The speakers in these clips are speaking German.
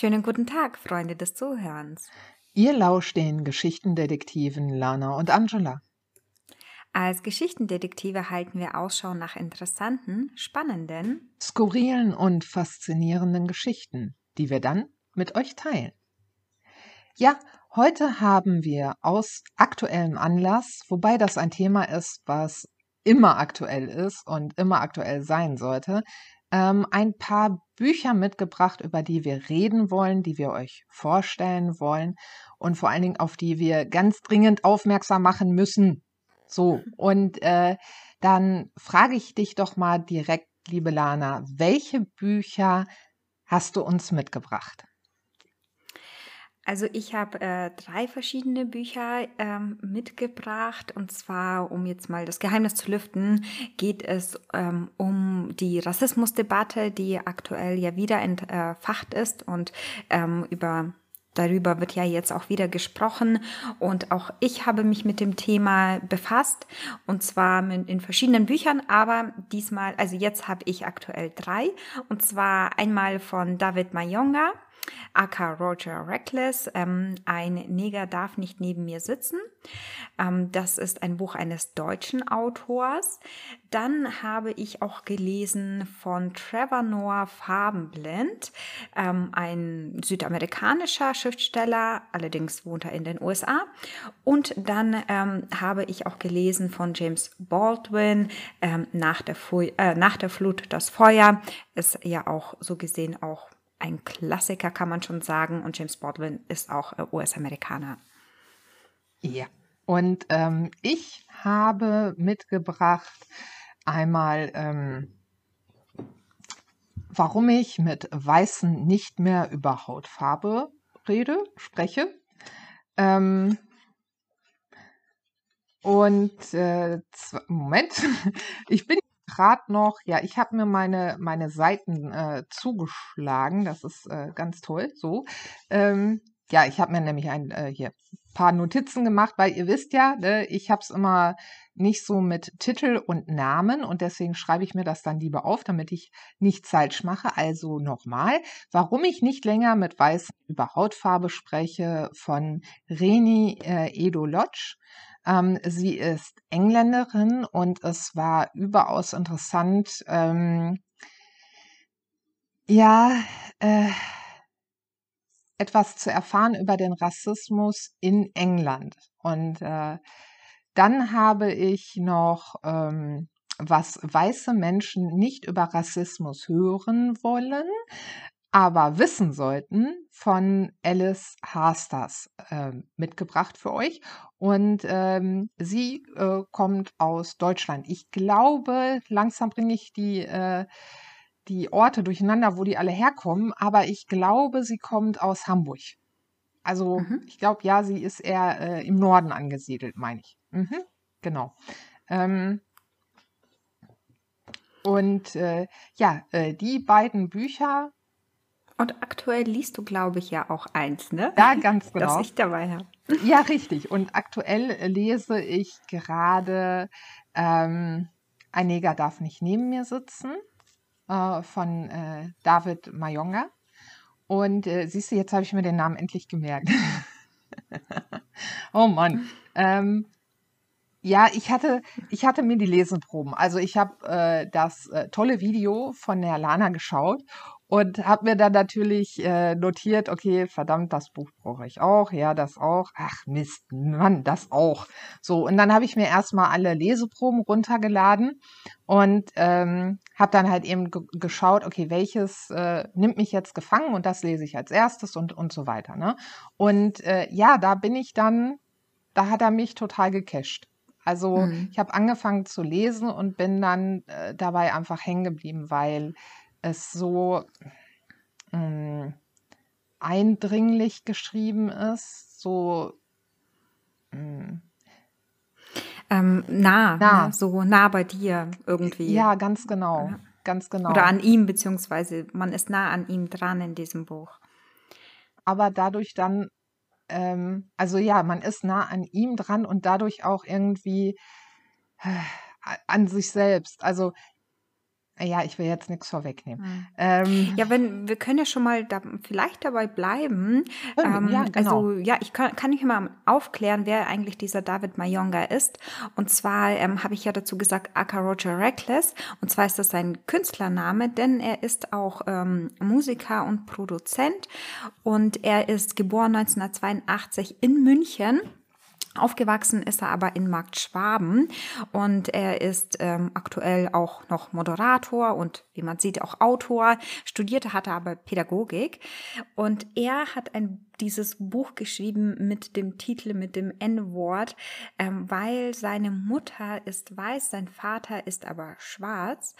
Schönen guten Tag, Freunde des Zuhörens. Ihr lauscht den Geschichtendetektiven Lana und Angela. Als Geschichtendetektive halten wir Ausschau nach interessanten, spannenden, Skurrilen und faszinierenden Geschichten, die wir dann mit euch teilen. Ja, heute haben wir aus aktuellem Anlass, wobei das ein Thema ist, was immer aktuell ist und immer aktuell sein sollte, ähm, ein paar Bücher mitgebracht, über die wir reden wollen, die wir euch vorstellen wollen und vor allen Dingen auf die wir ganz dringend aufmerksam machen müssen. So, und äh, dann frage ich dich doch mal direkt, liebe Lana, welche Bücher hast du uns mitgebracht? Also ich habe äh, drei verschiedene Bücher ähm, mitgebracht. Und zwar, um jetzt mal das Geheimnis zu lüften, geht es ähm, um die Rassismusdebatte, die aktuell ja wieder entfacht ist. Und ähm, über Darüber wird ja jetzt auch wieder gesprochen. Und auch ich habe mich mit dem Thema befasst. Und zwar in verschiedenen Büchern, aber diesmal, also jetzt habe ich aktuell drei. Und zwar einmal von David Mayonga aka Roger Reckless, ähm, Ein Neger darf nicht neben mir sitzen. Ähm, das ist ein Buch eines deutschen Autors. Dann habe ich auch gelesen von Trevor Noah Farbenblind, ähm, ein südamerikanischer Schriftsteller, allerdings wohnt er in den USA. Und dann ähm, habe ich auch gelesen von James Baldwin, ähm, nach, der äh, nach der Flut das Feuer, ist ja auch so gesehen auch ein Klassiker, kann man schon sagen. Und James Baldwin ist auch äh, US-Amerikaner. Ja. Und ähm, ich habe mitgebracht einmal, ähm, warum ich mit Weißen nicht mehr über Hautfarbe rede, spreche. Ähm, und äh, Moment, ich bin gerade noch, ja, ich habe mir meine, meine Seiten äh, zugeschlagen. Das ist äh, ganz toll. So. Ähm, ja, ich habe mir nämlich ein äh, hier paar Notizen gemacht, weil ihr wisst ja, ne, ich habe es immer nicht so mit Titel und Namen und deswegen schreibe ich mir das dann lieber auf, damit ich nichts falsch mache. Also nochmal, warum ich nicht länger mit Weiß über Hautfarbe spreche von Reni äh, Edo Lodge. Ähm, sie ist Engländerin und es war überaus interessant, ähm, ja, äh, etwas zu erfahren über den Rassismus in England. Und äh, dann habe ich noch, ähm, was weiße Menschen nicht über Rassismus hören wollen, aber wissen sollten, von Alice Hasters äh, mitgebracht für euch. Und ähm, sie äh, kommt aus Deutschland. Ich glaube, langsam bringe ich die, äh, die Orte durcheinander, wo die alle herkommen, aber ich glaube, sie kommt aus Hamburg. Also mhm. ich glaube, ja, sie ist eher äh, im Norden angesiedelt, meine ich. Mhm, genau. Ähm, und äh, ja, äh, die beiden Bücher und aktuell liest du, glaube ich, ja auch eins, ne? Ja, ganz genau. Das ich dabei habe. Ja, richtig. Und aktuell lese ich gerade ähm, Ein Neger darf nicht neben mir sitzen äh, von äh, David Mayonga. Und äh, siehst du, jetzt habe ich mir den Namen endlich gemerkt. oh Mann. Ähm, ja, ich hatte, ich hatte mir die Leseproben. Also ich habe äh, das äh, tolle Video von der Lana geschaut und habe mir dann natürlich äh, notiert, okay, verdammt, das Buch brauche ich auch, ja, das auch. Ach Mist, Mann, das auch. So, und dann habe ich mir erstmal alle Leseproben runtergeladen und ähm, habe dann halt eben geschaut, okay, welches äh, nimmt mich jetzt gefangen und das lese ich als erstes und, und so weiter. Ne? Und äh, ja, da bin ich dann, da hat er mich total gecasht. Also mhm. ich habe angefangen zu lesen und bin dann äh, dabei einfach hängen geblieben, weil es so mh, mm, eindringlich geschrieben ist, so mh, mm. ähm, nah, nah. Ne? so nah bei dir irgendwie. Ja, ganz genau, ja. ganz genau. Oder an ihm, beziehungsweise man ist nah an ihm dran in diesem Buch. Aber dadurch dann, ähm, also ja, man ist nah an ihm dran und dadurch auch irgendwie äh, an sich selbst. Also Ja, ich will jetzt nichts vorwegnehmen. Hm. Ähm, Ja, wenn wir können ja schon mal da, vielleicht dabei bleiben. Können, ja, Ähm, genau. also ja, ich kann, kann ich mal aufklären, wer eigentlich dieser David Mayonga ist. Und zwar ähm, habe ich ja dazu gesagt, aka Roger Reckless. Und zwar ist das sein Künstlername, denn er ist auch ähm, Musiker und Produzent. Und er ist geboren 1982 in München. Aufgewachsen ist er aber in Markt Schwaben und er ist ähm, aktuell auch noch Moderator und wie man sieht auch Autor. Studierte hat er aber Pädagogik und er hat ein dieses Buch geschrieben mit dem Titel, mit dem N-Wort, ähm, weil seine Mutter ist weiß, sein Vater ist aber schwarz.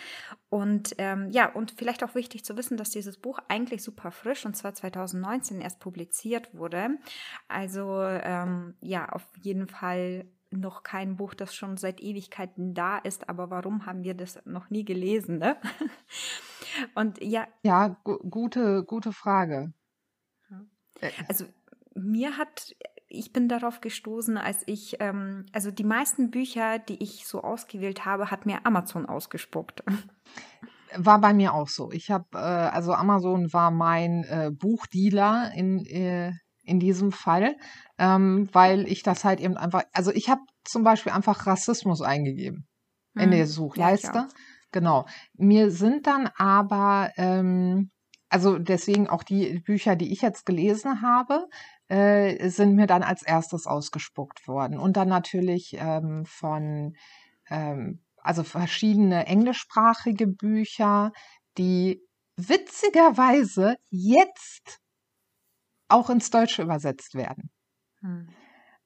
Und ähm, ja, und vielleicht auch wichtig zu wissen, dass dieses Buch eigentlich super frisch und zwar 2019 erst publiziert wurde. Also ähm, ja, auf jeden Fall noch kein Buch, das schon seit Ewigkeiten da ist, aber warum haben wir das noch nie gelesen? Ne? Und ja, ja, gu gute, gute Frage. Also mir hat, ich bin darauf gestoßen, als ich, ähm, also die meisten Bücher, die ich so ausgewählt habe, hat mir Amazon ausgespuckt. War bei mir auch so. Ich habe, äh, also Amazon war mein äh, Buchdealer in, äh, in diesem Fall, ähm, weil ich das halt eben einfach, also ich habe zum Beispiel einfach Rassismus eingegeben in der Hm. Ja, ich Suchleiste. auch. Genau. Mir sind dann aber, ähm, also deswegen auch die Bücher, die ich jetzt gelesen habe, äh, sind mir dann als erstes ausgespuckt worden. Und dann natürlich ähm, von, ähm, also verschiedene englischsprachige Bücher, die witzigerweise jetzt auch ins Deutsche übersetzt werden. Hm.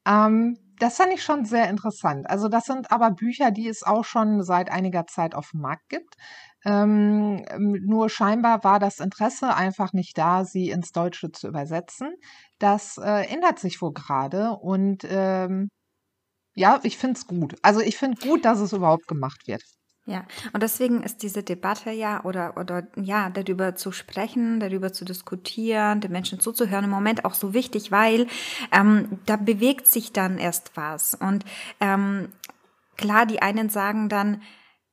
Ähm, das fand ich schon sehr interessant. Also das sind aber Bücher, die es auch schon seit einiger Zeit auf dem Markt gibt. Ähm, ähm, nur scheinbar war das Interesse einfach nicht da, sie ins Deutsche zu übersetzen. Das äh, ändert sich wohl gerade und ähm, ja, ich finde es gut. Also ich finde gut, dass es überhaupt gemacht wird. Ja, und deswegen ist diese Debatte ja oder oder ja, darüber zu sprechen, darüber zu diskutieren, den Menschen zuzuhören im Moment auch so wichtig, weil ähm, da bewegt sich dann erst was. Und ähm, klar, die einen sagen dann,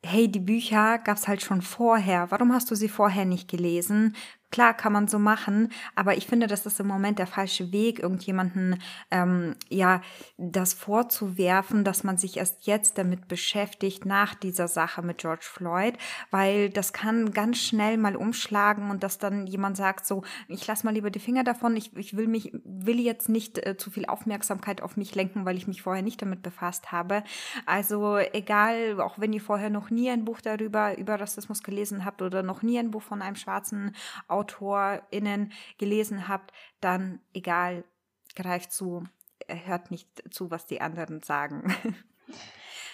hey, die Bücher gab's halt schon vorher. Warum hast du sie vorher nicht gelesen? Klar, kann man so machen, aber ich finde, das ist im Moment der falsche Weg, irgendjemanden ähm, ja das vorzuwerfen, dass man sich erst jetzt damit beschäftigt nach dieser Sache mit George Floyd, weil das kann ganz schnell mal umschlagen und dass dann jemand sagt so, ich lass mal lieber die Finger davon, ich, ich will mich will jetzt nicht äh, zu viel Aufmerksamkeit auf mich lenken, weil ich mich vorher nicht damit befasst habe. Also egal, auch wenn ihr vorher noch nie ein Buch darüber über Rassismus gelesen habt oder noch nie ein Buch von einem schwarzen AutorInnen gelesen habt, dann egal, greift zu, äh, hört nicht zu, was die anderen sagen.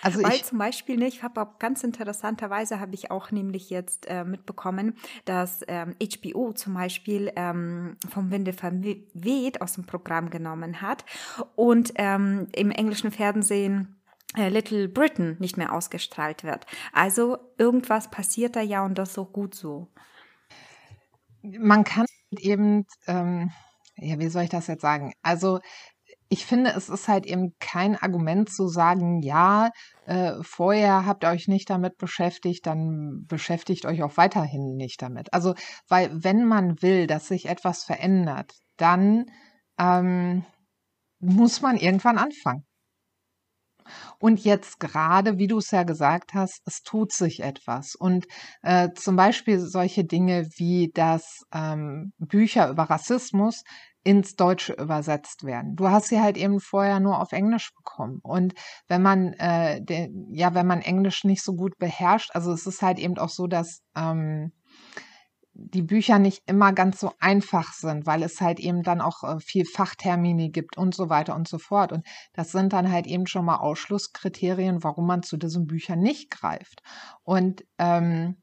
Also Weil ich, zum Beispiel, ne, ich habe auch ganz interessanterweise habe ich auch nämlich jetzt äh, mitbekommen, dass ähm, HBO zum Beispiel ähm, vom Winde verweht aus dem Programm genommen hat und ähm, im englischen Fernsehen äh, Little Britain nicht mehr ausgestrahlt wird. Also irgendwas passiert da ja und das auch gut so. Man kann eben, ähm, ja, wie soll ich das jetzt sagen? Also ich finde, es ist halt eben kein Argument zu sagen, ja, äh, vorher habt ihr euch nicht damit beschäftigt, dann beschäftigt euch auch weiterhin nicht damit. Also, weil wenn man will, dass sich etwas verändert, dann ähm, muss man irgendwann anfangen. Und jetzt gerade, wie du es ja gesagt hast, es tut sich etwas. Und äh, zum Beispiel solche Dinge wie, dass ähm, Bücher über Rassismus ins Deutsche übersetzt werden. Du hast sie halt eben vorher nur auf Englisch bekommen. Und wenn man, äh, de, ja, wenn man Englisch nicht so gut beherrscht, also es ist halt eben auch so, dass ähm, die Bücher nicht immer ganz so einfach sind, weil es halt eben dann auch äh, viel Fachtermini gibt und so weiter und so fort. Und das sind dann halt eben schon mal Ausschlusskriterien, warum man zu diesen Büchern nicht greift. Und ähm,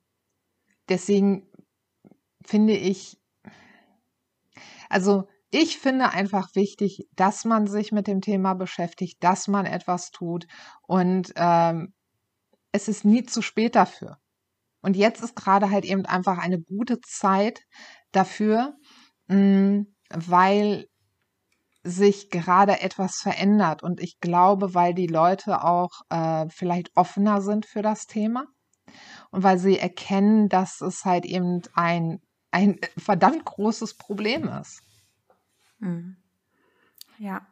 deswegen finde ich, also ich finde einfach wichtig, dass man sich mit dem Thema beschäftigt, dass man etwas tut und ähm, es ist nie zu spät dafür. Und jetzt ist gerade halt eben einfach eine gute Zeit dafür, mh, weil sich gerade etwas verändert. Und ich glaube, weil die Leute auch äh, vielleicht offener sind für das Thema. und weil sie erkennen, dass es halt eben ein, ein verdammt großes Problem ist. Mhm. Ja.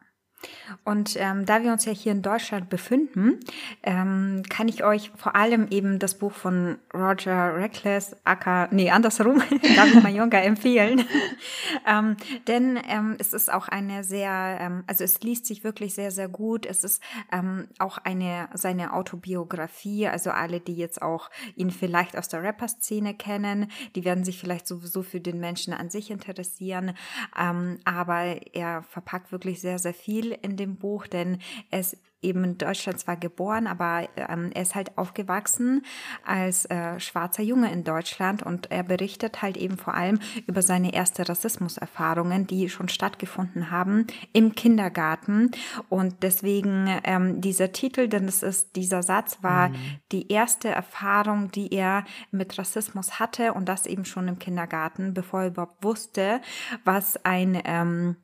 Und ähm, da wir uns ja hier in Deutschland befinden, ähm, kann ich euch vor allem eben das Buch von Roger Reckless, aka, nee, andersrum, David Mayonga empfehlen. ähm, denn ähm, es ist auch eine sehr, ähm, also es liest sich wirklich sehr, sehr gut. Es ist ähm, auch eine, seine Autobiografie, also alle, die jetzt auch ihn vielleicht aus der Rapper-Szene kennen, die werden sich vielleicht sowieso für den Menschen an sich interessieren. Ähm, aber er verpackt wirklich sehr, sehr viel in dem Buch, denn er ist eben in Deutschland zwar geboren, aber ähm, er ist halt aufgewachsen als äh, schwarzer Junge in Deutschland und er berichtet halt eben vor allem über seine erste Rassismuserfahrungen, die schon stattgefunden haben im Kindergarten und deswegen ähm, dieser Titel, denn es ist dieser Satz war mhm. die erste Erfahrung, die er mit Rassismus hatte und das eben schon im Kindergarten, bevor er überhaupt wusste, was ein ähm,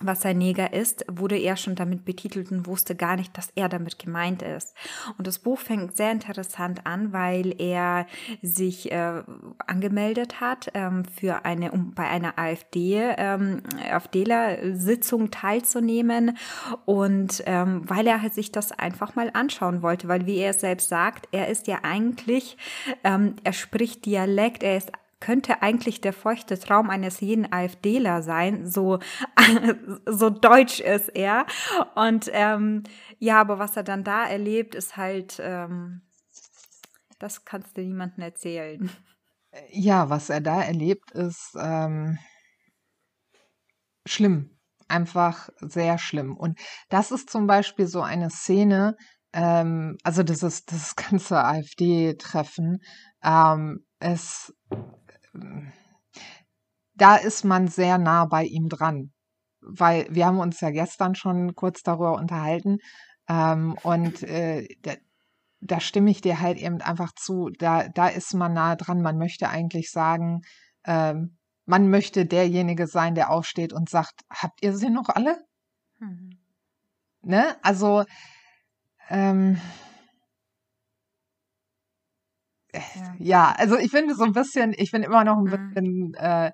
was ein Neger ist, wurde er schon damit betitelt und wusste gar nicht, dass er damit gemeint ist. Und das Buch fängt sehr interessant an, weil er sich äh, angemeldet hat, ähm, für eine, um bei einer AfD, ähm, AfDler-Sitzung teilzunehmen und ähm, weil er sich das einfach mal anschauen wollte, weil wie er selbst sagt, er ist ja eigentlich, ähm, er spricht Dialekt, er ist könnte eigentlich der feuchte Traum eines jeden AfDler sein, so, so deutsch ist er. Und ähm, ja, aber was er dann da erlebt, ist halt, ähm, das kannst du niemandem erzählen. Ja, was er da erlebt, ist ähm, schlimm. Einfach sehr schlimm. Und das ist zum Beispiel so eine Szene, ähm, also das ist das ganze AfD-Treffen. Ähm, es da ist man sehr nah bei ihm dran. Weil wir haben uns ja gestern schon kurz darüber unterhalten. Ähm, und äh, da, da, stimme ich dir halt eben einfach zu. Da, da ist man nah dran. Man möchte eigentlich sagen, ähm, man möchte derjenige sein, der aufsteht und sagt, habt ihr sie noch alle? Mhm. Ne? Also, ähm, ja. also ich finde so ein bisschen, ich bin immer noch ein mhm. bisschen äh,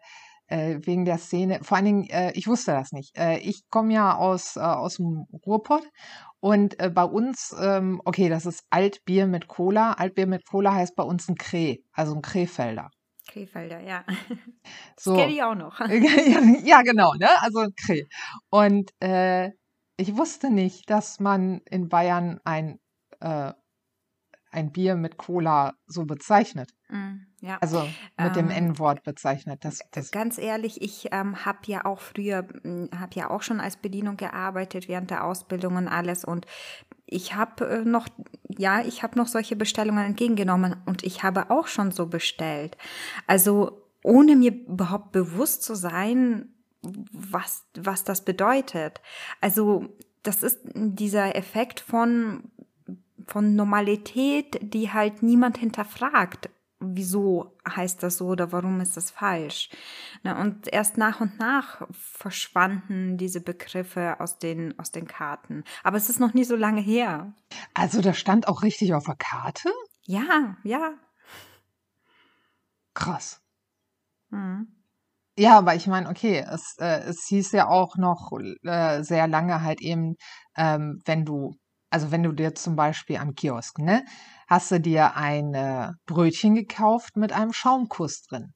äh, wegen der Szene, vor allen Dingen, äh, ich wusste das nicht. Äh, ich komme ja aus, äh, aus dem Ruhrpott und äh, bei uns, ähm, okay, das ist Altbier mit Cola. Altbier mit Cola heißt bei uns ein Kreh, also ein Krefelder. Krefelder, ja. So. Kenne ich auch noch. ja, genau, ne? Also Kreh. Und ich wusste nicht, dass man in Bayern ein ein Bier mit Cola so bezeichnet. Mm, ja. Also mit ähm, dem N-Wort bezeichnet. Das, das ganz ehrlich, ich ähm, habe ja auch früher, hm, habe ja auch schon als Bedienung gearbeitet während der Ausbildung und alles und ich habe äh, noch, ja, ich habe noch solche Bestellungen entgegengenommen und ich habe auch schon so bestellt. Also ohne mir überhaupt bewusst zu sein, was, was das bedeutet. Also das ist dieser Effekt von von Normalität, die halt niemand hinterfragt. Wieso heißt das so oder warum ist das falsch? Ne, und erst nach und nach verschwanden diese Begriffe aus den, aus den Karten. Aber es ist noch nie so lange her. Also das stand auch richtig auf der Karte? Ja, ja. Krass. Mhm. Ja, aber ich meine, okay, es, äh, es hieß ja auch noch äh, sehr lange halt eben, ähm, wenn du also wenn du dir zum Beispiel am Kiosk, ne, hast du dir ein äh, Brötchen gekauft mit einem Schaumkuss drin.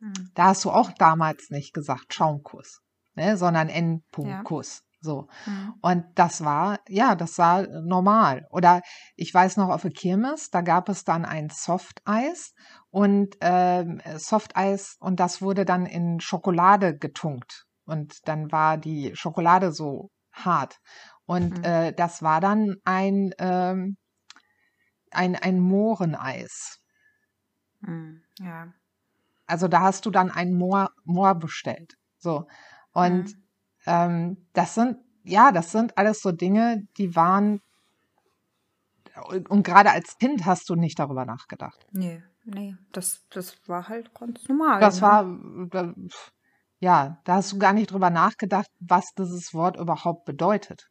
Mhm. Da hast du auch damals nicht gesagt Schaumkuss, ne, sondern N-Punkt-Kuss. Ja. So. Mhm. Und das war, ja, das war normal. Oder ich weiß noch, auf der Kirmes, da gab es dann ein Softeis und ähm, Softeis und das wurde dann in Schokolade getunkt. Und dann war die Schokolade so hart. Und mhm. äh, das war dann ein, ähm, ein, ein Mohreneis. Mhm. Ja. Also da hast du dann ein Moor, Moor bestellt. So. Und mhm. ähm, das sind, ja, das sind alles so Dinge, die waren, und gerade als Kind hast du nicht darüber nachgedacht. Nee, nee, das, das war halt ganz normal. Das ne? war, ja, da hast du gar nicht drüber nachgedacht, was dieses Wort überhaupt bedeutet.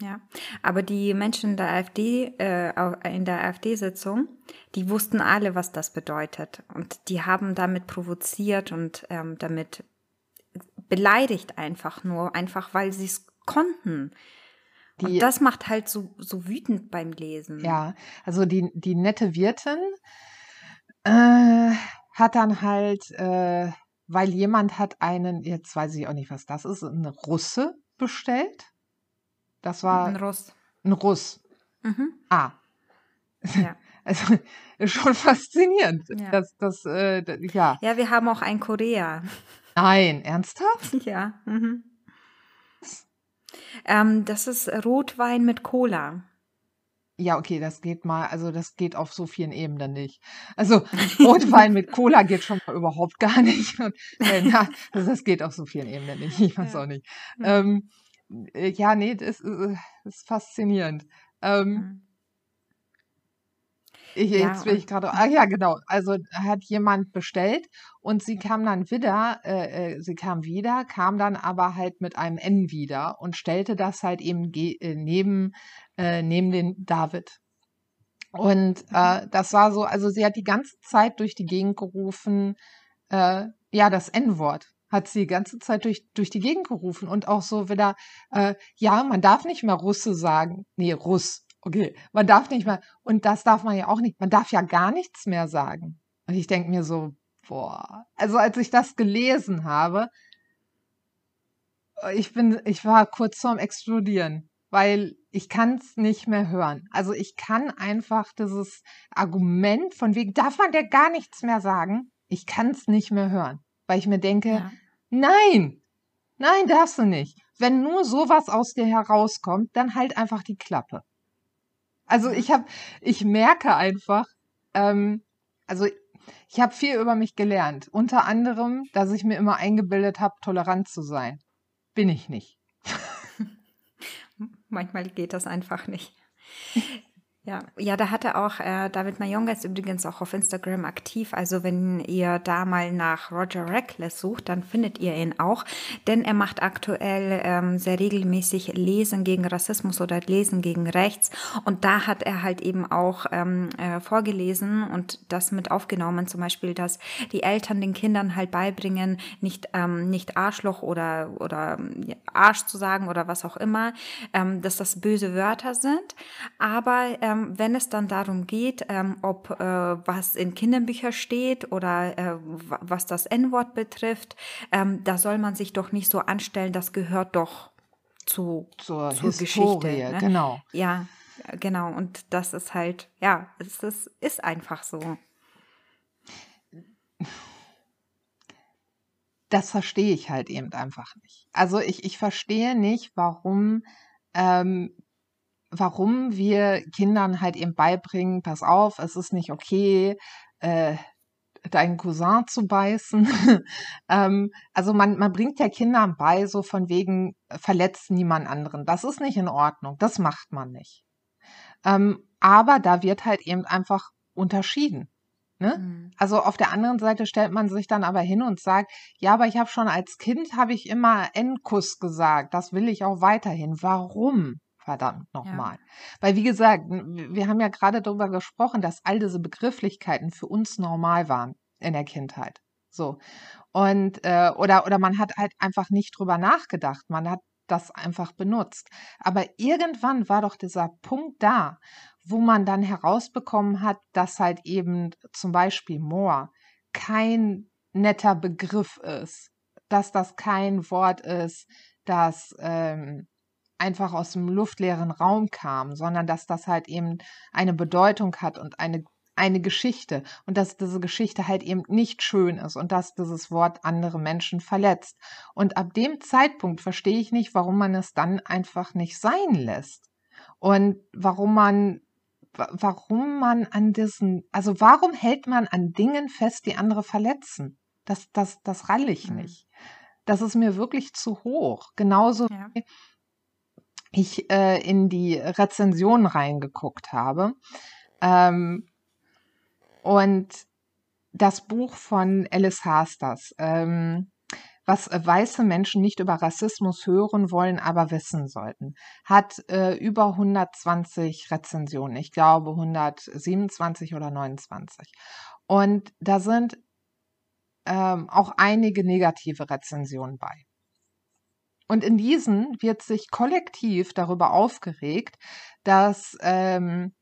Ja, aber die Menschen in der AfD, äh, in der AfD-Sitzung, die wussten alle, was das bedeutet. Und die haben damit provoziert und ähm, damit beleidigt einfach nur, einfach weil sie es konnten. Die, und das macht halt so, so wütend beim Lesen. Ja, also die, die nette Wirtin äh, hat dann halt, äh, weil jemand hat einen, jetzt weiß ich auch nicht, was das ist, eine Russe bestellt. Das war ein Russ. Ein Russ. Mhm. Ah. Ja. Also schon faszinierend. Ja. Das, das, äh, ja. Ja, wir haben auch ein Korea. Nein, ernsthaft? Ja. Mhm. Ähm, das ist Rotwein mit Cola. Ja, okay, das geht mal, also das geht auf so vielen Ebenen nicht. Also Rotwein mit Cola geht schon mal überhaupt gar nicht. Und, äh, na, also das geht auf so vielen Ebenen nicht. Ich weiß ja. auch nicht. Mhm. Ähm, äh, ja, nee, das ist, das äh, ist faszinierend. Ähm, mhm. Ich, ja, jetzt will ich gerade, ah ja, genau. Also hat jemand bestellt und sie kam dann wieder, äh, äh, sie kam wieder, kam dann aber halt mit einem N wieder und stellte das halt eben äh, neben, äh, neben den David. Und äh, mhm. das war so, also sie hat die ganze Zeit durch die Gegend gerufen, äh, ja, das N-Wort hat sie die ganze Zeit durch, durch die Gegend gerufen und auch so wieder, äh, ja, man darf nicht mehr Russe sagen. Nee, Russ. Okay, man darf nicht mehr, und das darf man ja auch nicht, man darf ja gar nichts mehr sagen. Und ich denke mir so, boah, also als ich das gelesen habe, ich bin, ich war kurz vorm Explodieren, weil ich kann es nicht mehr hören. Also ich kann einfach dieses Argument von wegen, darf man der gar nichts mehr sagen? Ich kann es nicht mehr hören, weil ich mir denke, ja. nein, nein, darfst du nicht. Wenn nur sowas aus dir herauskommt, dann halt einfach die Klappe. Also ich habe, ich merke einfach, ähm, also ich habe viel über mich gelernt. Unter anderem, dass ich mir immer eingebildet habe, tolerant zu sein. Bin ich nicht. Manchmal geht das einfach nicht. Ja, ja, da hatte auch äh, David Mayonga ist übrigens auch auf Instagram aktiv. Also wenn ihr da mal nach Roger Reckless sucht, dann findet ihr ihn auch, denn er macht aktuell ähm, sehr regelmäßig Lesen gegen Rassismus oder Lesen gegen Rechts. Und da hat er halt eben auch ähm, äh, vorgelesen und das mit aufgenommen, zum Beispiel, dass die Eltern den Kindern halt beibringen, nicht ähm, nicht Arschloch oder oder Arsch zu sagen oder was auch immer, ähm, dass das böse Wörter sind, aber ähm, ähm, wenn es dann darum geht, ähm, ob äh, was in Kinderbüchern steht oder äh, was das N-Wort betrifft, ähm, da soll man sich doch nicht so anstellen, das gehört doch zu, zur, zur Historie, Geschichte. Ne? Genau. Ja, genau. Und das ist halt, ja, es ist, ist einfach so. Das verstehe ich halt eben einfach nicht. Also ich, ich verstehe nicht, warum ähm, warum wir Kindern halt eben beibringen, pass auf, es ist nicht okay, äh, deinen Cousin zu beißen. ähm, also man, man bringt ja Kindern bei, so von wegen, verletzt niemand anderen. Das ist nicht in Ordnung. Das macht man nicht. Ähm, aber da wird halt eben einfach unterschieden. Ne? Mhm. Also auf der anderen Seite stellt man sich dann aber hin und sagt, ja, aber ich habe schon als Kind habe ich immer N-Kuss gesagt. Das will ich auch weiterhin. Warum? Verdammt nochmal. Ja. Weil, wie gesagt, wir haben ja gerade darüber gesprochen, dass all diese Begrifflichkeiten für uns normal waren in der Kindheit. So. Und, äh, oder, oder man hat halt einfach nicht drüber nachgedacht. Man hat das einfach benutzt. Aber irgendwann war doch dieser Punkt da, wo man dann herausbekommen hat, dass halt eben zum Beispiel Moor kein netter Begriff ist, dass das kein Wort ist, das ähm, einfach aus dem luftleeren Raum kam, sondern dass das halt eben eine Bedeutung hat und eine eine Geschichte und dass diese Geschichte halt eben nicht schön ist und dass dieses Wort andere Menschen verletzt. Und ab dem Zeitpunkt verstehe ich nicht, warum man es dann einfach nicht sein lässt. Und warum man, warum man an diesen, also warum hält man an Dingen fest, die andere verletzen? Das, das, das rall ich mhm. nicht. Das ist mir wirklich zu hoch. Genauso ja. wie ich äh, in die Rezension reingeguckt habe. Ähm, und das Buch von Alice Hasters, ähm, was äh, weiße Menschen nicht über Rassismus hören wollen, aber wissen sollten. Hat äh, über 120 Rezensionen, ich glaube 127 oder 29. Und da sind ähm, auch einige negative Rezensionen bei. Und in diesen wird sich kollektiv darüber aufgeregt, dass, ähm,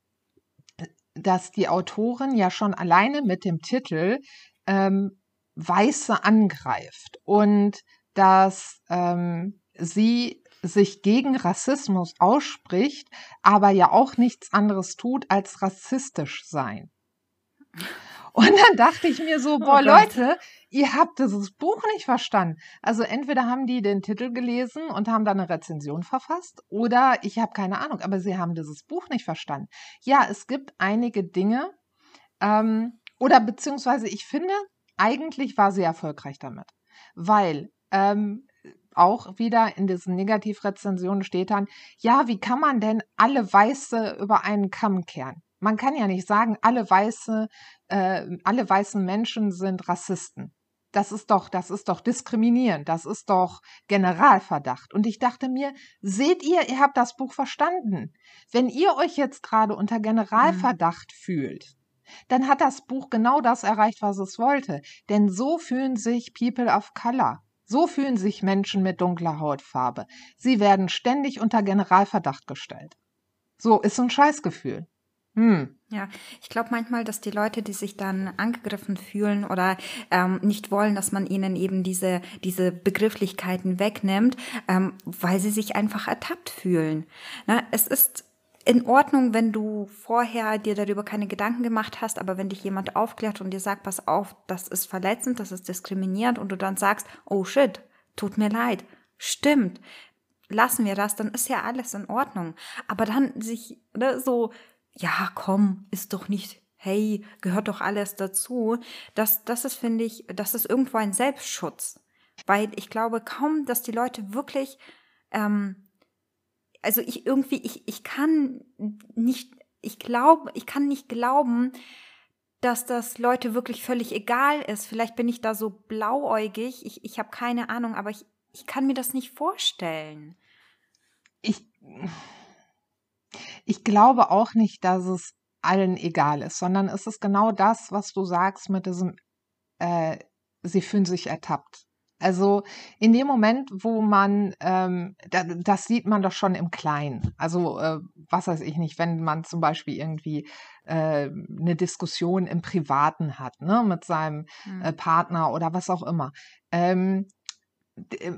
dass die Autorin ja schon alleine mit dem Titel ähm, Weiße angreift und dass ähm, sie sich gegen Rassismus ausspricht, aber ja auch nichts anderes tut als rassistisch sein. Und dann dachte ich mir so, oh boah, oh Leute, ihr habt dieses Buch nicht verstanden. Also entweder haben die den Titel gelesen und haben dann eine Rezension verfasst oder ich habe keine Ahnung, aber sie haben dieses Buch nicht verstanden. Ja, es gibt einige Dinge, ähm, oder beziehungsweise ich finde, eigentlich war sie erfolgreich damit, weil ähm, auch wieder in diesen Negativrezensionen steht dann, ja, wie kann man denn alle Weiße über einen Kamm kehren? Man kann ja nicht sagen, alle Weiße, äh, alle weißen Menschen sind Rassisten. Das ist doch, das ist doch diskriminierend, das ist doch Generalverdacht. Und ich dachte mir, seht ihr, ihr habt das Buch verstanden. Wenn ihr euch jetzt gerade unter Generalverdacht mhm. fühlt, dann hat das Buch genau das erreicht, was es wollte. Denn so fühlen sich People of Color. So fühlen sich Menschen mit dunkler Hautfarbe. Sie werden ständig unter Generalverdacht gestellt. So ist so ein Scheißgefühl. Hm. Ja, ich glaube manchmal, dass die Leute, die sich dann angegriffen fühlen oder ähm, nicht wollen, dass man ihnen eben diese, diese Begrifflichkeiten wegnimmt, ähm, weil sie sich einfach ertappt fühlen. Na, es ist in Ordnung, wenn du vorher dir darüber keine Gedanken gemacht hast, aber wenn dich jemand aufklärt und dir sagt, pass auf, das ist verletzend, das ist diskriminierend und du dann sagst, oh shit, tut mir leid, stimmt, lassen wir das, dann ist ja alles in Ordnung. Aber dann sich ne, so, ja, komm, ist doch nicht, hey, gehört doch alles dazu. Das, das ist, finde ich, das ist irgendwo ein Selbstschutz. Weil ich glaube kaum, dass die Leute wirklich ähm, also ich irgendwie, ich, ich kann nicht, ich glaube, ich kann nicht glauben, dass das Leute wirklich völlig egal ist. Vielleicht bin ich da so blauäugig, ich, ich habe keine Ahnung, aber ich, ich kann mir das nicht vorstellen. Ich, ich glaube auch nicht, dass es allen egal ist, sondern es ist genau das, was du sagst mit diesem, äh, sie fühlen sich ertappt. Also in dem Moment, wo man, ähm, da, das sieht man doch schon im Kleinen. Also äh, was weiß ich nicht, wenn man zum Beispiel irgendwie äh, eine Diskussion im Privaten hat, ne, mit seinem mhm. äh, Partner oder was auch immer. Ähm,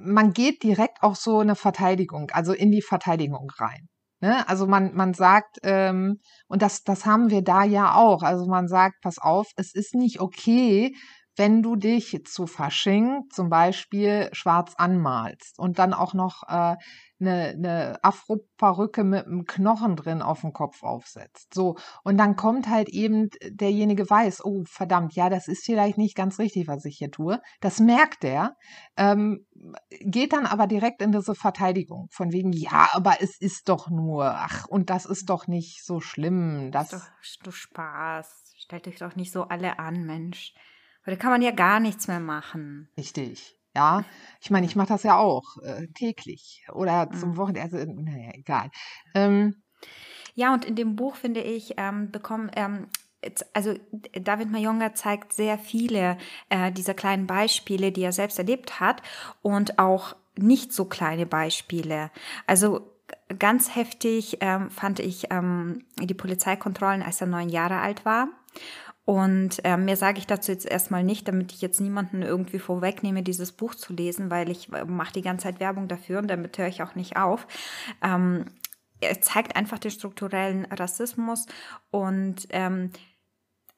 man geht direkt auf so eine Verteidigung, also in die Verteidigung rein. Ne? Also man, man sagt, ähm, und das, das haben wir da ja auch, also man sagt, pass auf, es ist nicht okay, wenn du dich zu Fasching zum Beispiel schwarz anmalst und dann auch noch äh, eine, eine Afro-Perücke mit einem Knochen drin auf dem Kopf aufsetzt. So, und dann kommt halt eben derjenige weiß, oh verdammt, ja, das ist vielleicht nicht ganz richtig, was ich hier tue. Das merkt er, ähm, geht dann aber direkt in diese Verteidigung von wegen, ja, aber es ist doch nur, ach, und das ist doch nicht so schlimm. Das ist doch, du Spaß. Stellt euch doch nicht so alle an, Mensch. Weil da kann man ja gar nichts mehr machen. Richtig. Ja, ich meine, ich mache das ja auch äh, täglich oder zum mhm. Wochenende. Also, naja, egal. Ähm, ja, und in dem Buch finde ich, ähm, bekommen, ähm, also David Mayonga zeigt sehr viele äh, dieser kleinen Beispiele, die er selbst erlebt hat und auch nicht so kleine Beispiele. Also ganz heftig ähm, fand ich ähm, die Polizeikontrollen, als er neun Jahre alt war. Und äh, mehr sage ich dazu jetzt erstmal nicht, damit ich jetzt niemanden irgendwie vorwegnehme, dieses Buch zu lesen, weil ich äh, mache die ganze Zeit Werbung dafür und damit höre ich auch nicht auf. Ähm, er zeigt einfach den strukturellen Rassismus und ähm,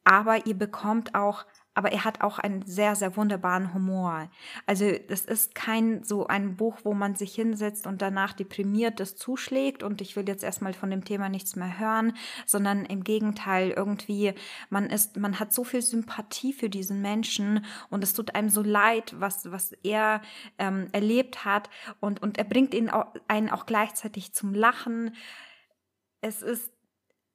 aber ihr bekommt auch aber er hat auch einen sehr, sehr wunderbaren Humor. Also das ist kein so ein Buch, wo man sich hinsetzt und danach deprimiert das zuschlägt und ich will jetzt erstmal von dem Thema nichts mehr hören, sondern im Gegenteil irgendwie, man ist, man hat so viel Sympathie für diesen Menschen und es tut einem so leid, was, was er ähm, erlebt hat und, und er bringt ihn auch, einen auch gleichzeitig zum Lachen. Es ist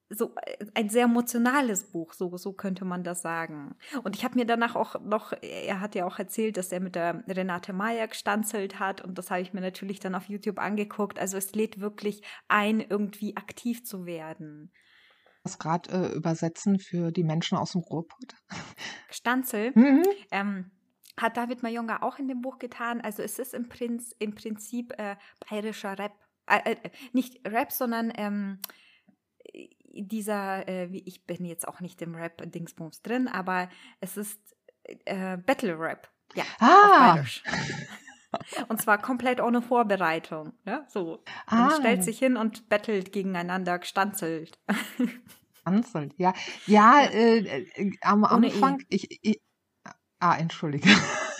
so äh, ein sehr emotionales Buch, so, so könnte man das sagen. Und ich habe mir danach auch noch, er hat ja auch erzählt, dass er mit der Renate Meyer gestanzelt hat und das habe ich mir natürlich dann auf YouTube angeguckt. Also es lädt wirklich ein, irgendwie aktiv zu werden. Das gerade äh, übersetzen für die Menschen aus dem Ruhrpott. Stanzel. Mhm. Ähm, hat David Mayonga auch in dem Buch getan. Also es ist im, Prinz, im Prinzip äh, bayerischer Rap. Äh, äh, nicht Rap, sondern ähm, dieser, äh, ich bin jetzt auch nicht im Rap-Dingsbums drin, aber es ist äh, Battle Rap. Ja, ah. Und zwar komplett ohne Vorbereitung. Ja, so. Man ah. stellt sich hin und bettelt gegeneinander, gestanzelt. Gestanzelt, ja. Ja, äh, äh, am ohne Anfang, e. ich, ich, ah, entschuldige.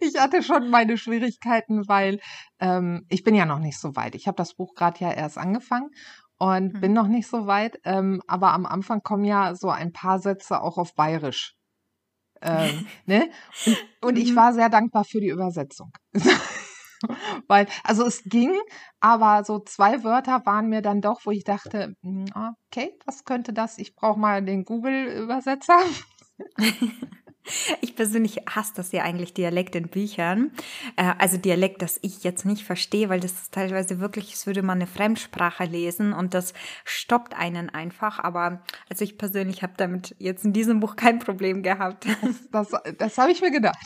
ich hatte schon meine Schwierigkeiten, weil ähm, ich bin ja noch nicht so weit. Ich habe das Buch gerade ja erst angefangen und mhm. bin noch nicht so weit. Ähm, aber am Anfang kommen ja so ein paar Sätze auch auf Bayerisch. Ähm, ne? Und, und ich mhm. war sehr dankbar für die Übersetzung. Weil, also es ging, aber so zwei Wörter waren mir dann doch, wo ich dachte, hm, okay, was könnte das? Ich brauche mal den Google-Übersetzer. Ich persönlich hasse das ja eigentlich Dialekt in Büchern. Äh, also Dialekt, das ich jetzt nicht verstehe, weil das ist teilweise wirklich, es würde man eine Fremdsprache lesen und das stoppt einen einfach. Aber also ich persönlich habe damit jetzt in diesem Buch kein Problem gehabt. Das, das, das habe ich mir gedacht.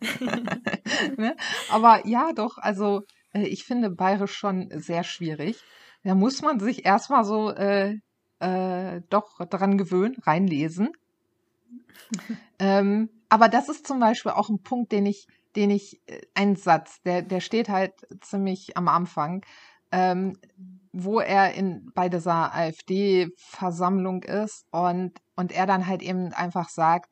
ne? Aber ja, doch, also äh, ich finde Bayerisch schon sehr schwierig. Da muss man sich erstmal so äh, äh, doch dran gewöhnen, reinlesen ähm, aber das ist zum Beispiel auch ein Punkt, den ich, den ich, äh, ein Satz, der, der steht halt ziemlich am Anfang, ähm, wo er in, bei dieser AfD-Versammlung ist und, und er dann halt eben einfach sagt,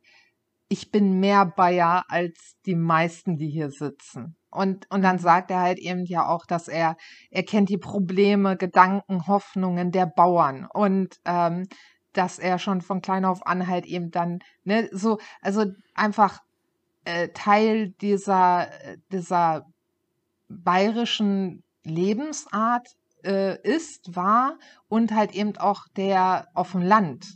ich bin mehr Bayer als die meisten, die hier sitzen. Und, und dann mhm. sagt er halt eben ja auch, dass er, er kennt die Probleme, Gedanken, Hoffnungen der Bauern und ähm, dass er schon von klein auf an halt eben dann, ne, so, also einfach äh, Teil dieser, dieser bayerischen Lebensart äh, ist, war und halt eben auch der auf dem Land.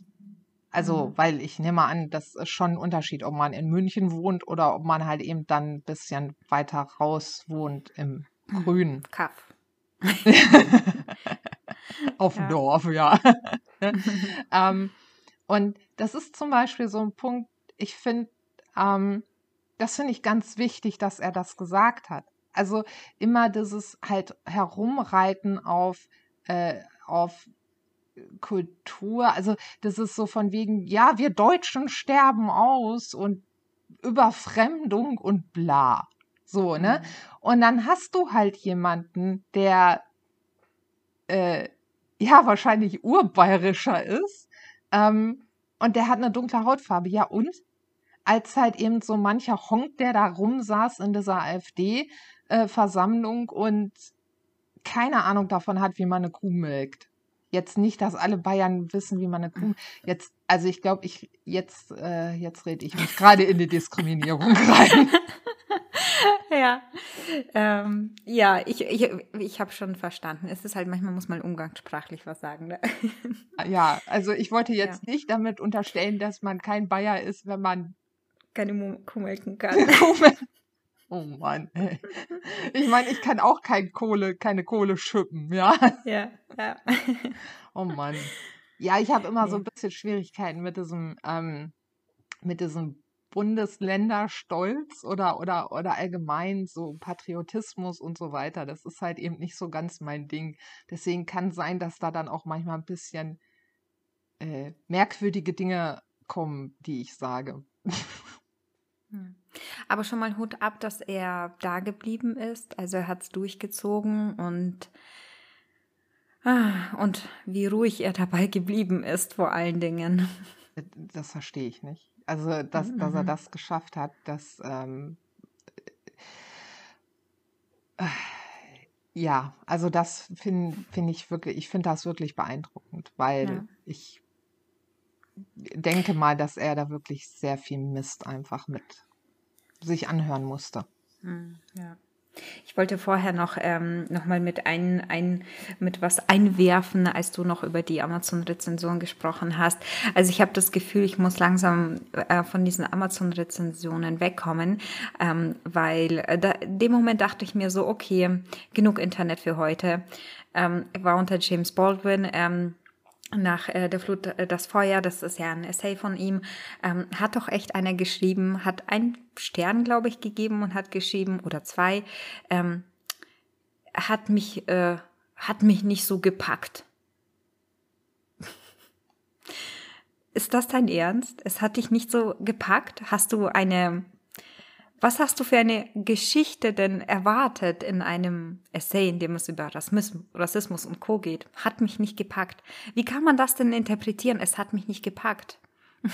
Also, mhm. weil ich nehme an, das ist schon ein Unterschied, ob man in München wohnt oder ob man halt eben dann ein bisschen weiter raus wohnt im mhm. Grünen. Kaff. auf dem ja. Dorf, ja. ähm, und das ist zum Beispiel so ein Punkt, ich finde, ähm, das finde ich ganz wichtig, dass er das gesagt hat. Also immer dieses halt Herumreiten auf, äh, auf Kultur, also das ist so von wegen, ja, wir Deutschen sterben aus und Überfremdung und bla. So, ne? Mhm. Und dann hast du halt jemanden, der äh, ja wahrscheinlich urbayerischer ist. Ähm, und der hat eine dunkle Hautfarbe. Ja, und? Als halt eben so mancher Honk, der da rumsaß in dieser AfD-Versammlung äh, und keine Ahnung davon hat, wie man eine Kuh melkt. Jetzt nicht, dass alle Bayern wissen, wie man eine Kuh. Jetzt, also ich glaube, ich jetzt äh, jetzt rede ich mich gerade in die Diskriminierung rein. ja, ähm, ja, ich, ich, ich habe schon verstanden. Es ist halt, manchmal muss man umgangssprachlich was sagen. Ne? Ja, also ich wollte jetzt ja. nicht damit unterstellen, dass man kein Bayer ist, wenn man keine Kummelken kann. oh Mann. Ey. Ich meine, ich kann auch kein Kohle, keine Kohle schippen, ja. Ja, ja. Oh Mann. Ja, ich habe immer so ein bisschen Schwierigkeiten mit diesem, ähm, mit diesem Bundesländerstolz oder, oder, oder allgemein so Patriotismus und so weiter. Das ist halt eben nicht so ganz mein Ding. Deswegen kann sein, dass da dann auch manchmal ein bisschen äh, merkwürdige Dinge kommen, die ich sage. Hm. Aber schon mal Hut ab, dass er da geblieben ist. Also er hat es durchgezogen und ah, und wie ruhig er dabei geblieben ist, vor allen Dingen. Das verstehe ich nicht. Also, dass, mhm. dass er mhm. das geschafft hat, dass ähm, äh, ja, also das finde find ich wirklich, ich finde das wirklich beeindruckend, weil ja. ich denke mal, dass er da wirklich sehr viel Mist einfach mit sich anhören musste. Mhm, ja. Ich wollte vorher noch, ähm, noch mal mit, ein, ein, mit was einwerfen, als du noch über die Amazon-Rezension gesprochen hast. Also ich habe das Gefühl, ich muss langsam äh, von diesen Amazon-Rezensionen wegkommen, ähm, weil äh, da, in dem Moment dachte ich mir so, okay, genug Internet für heute. Ähm, war unter James Baldwin. Ähm, nach äh, der Flut äh, das Feuer, das ist ja ein Essay von ihm, ähm, hat doch echt einer geschrieben, hat einen Stern, glaube ich, gegeben und hat geschrieben, oder zwei, ähm, hat mich, äh, hat mich nicht so gepackt. ist das dein Ernst? Es hat dich nicht so gepackt? Hast du eine was hast du für eine Geschichte denn erwartet in einem Essay, in dem es über Rassismus, und Co geht? Hat mich nicht gepackt. Wie kann man das denn interpretieren? Es hat mich nicht gepackt.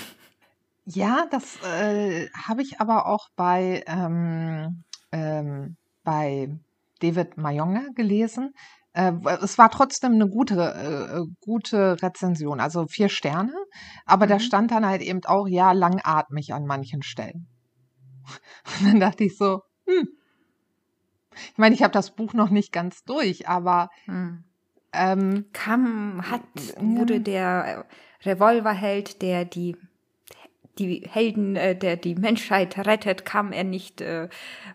Ja, das äh, habe ich aber auch bei, ähm, ähm, bei David Mayonga gelesen. Äh, es war trotzdem eine gute, äh, gute Rezension, also vier Sterne, aber mhm. da stand dann halt eben auch, ja, langatmig an manchen Stellen. Und dann dachte ich so, hm. Ich meine, ich habe das Buch noch nicht ganz durch, aber hm. ähm, kam, hat, wurde der Revolverheld, der die die Helden, äh, der die Menschheit rettet, kam er nicht äh,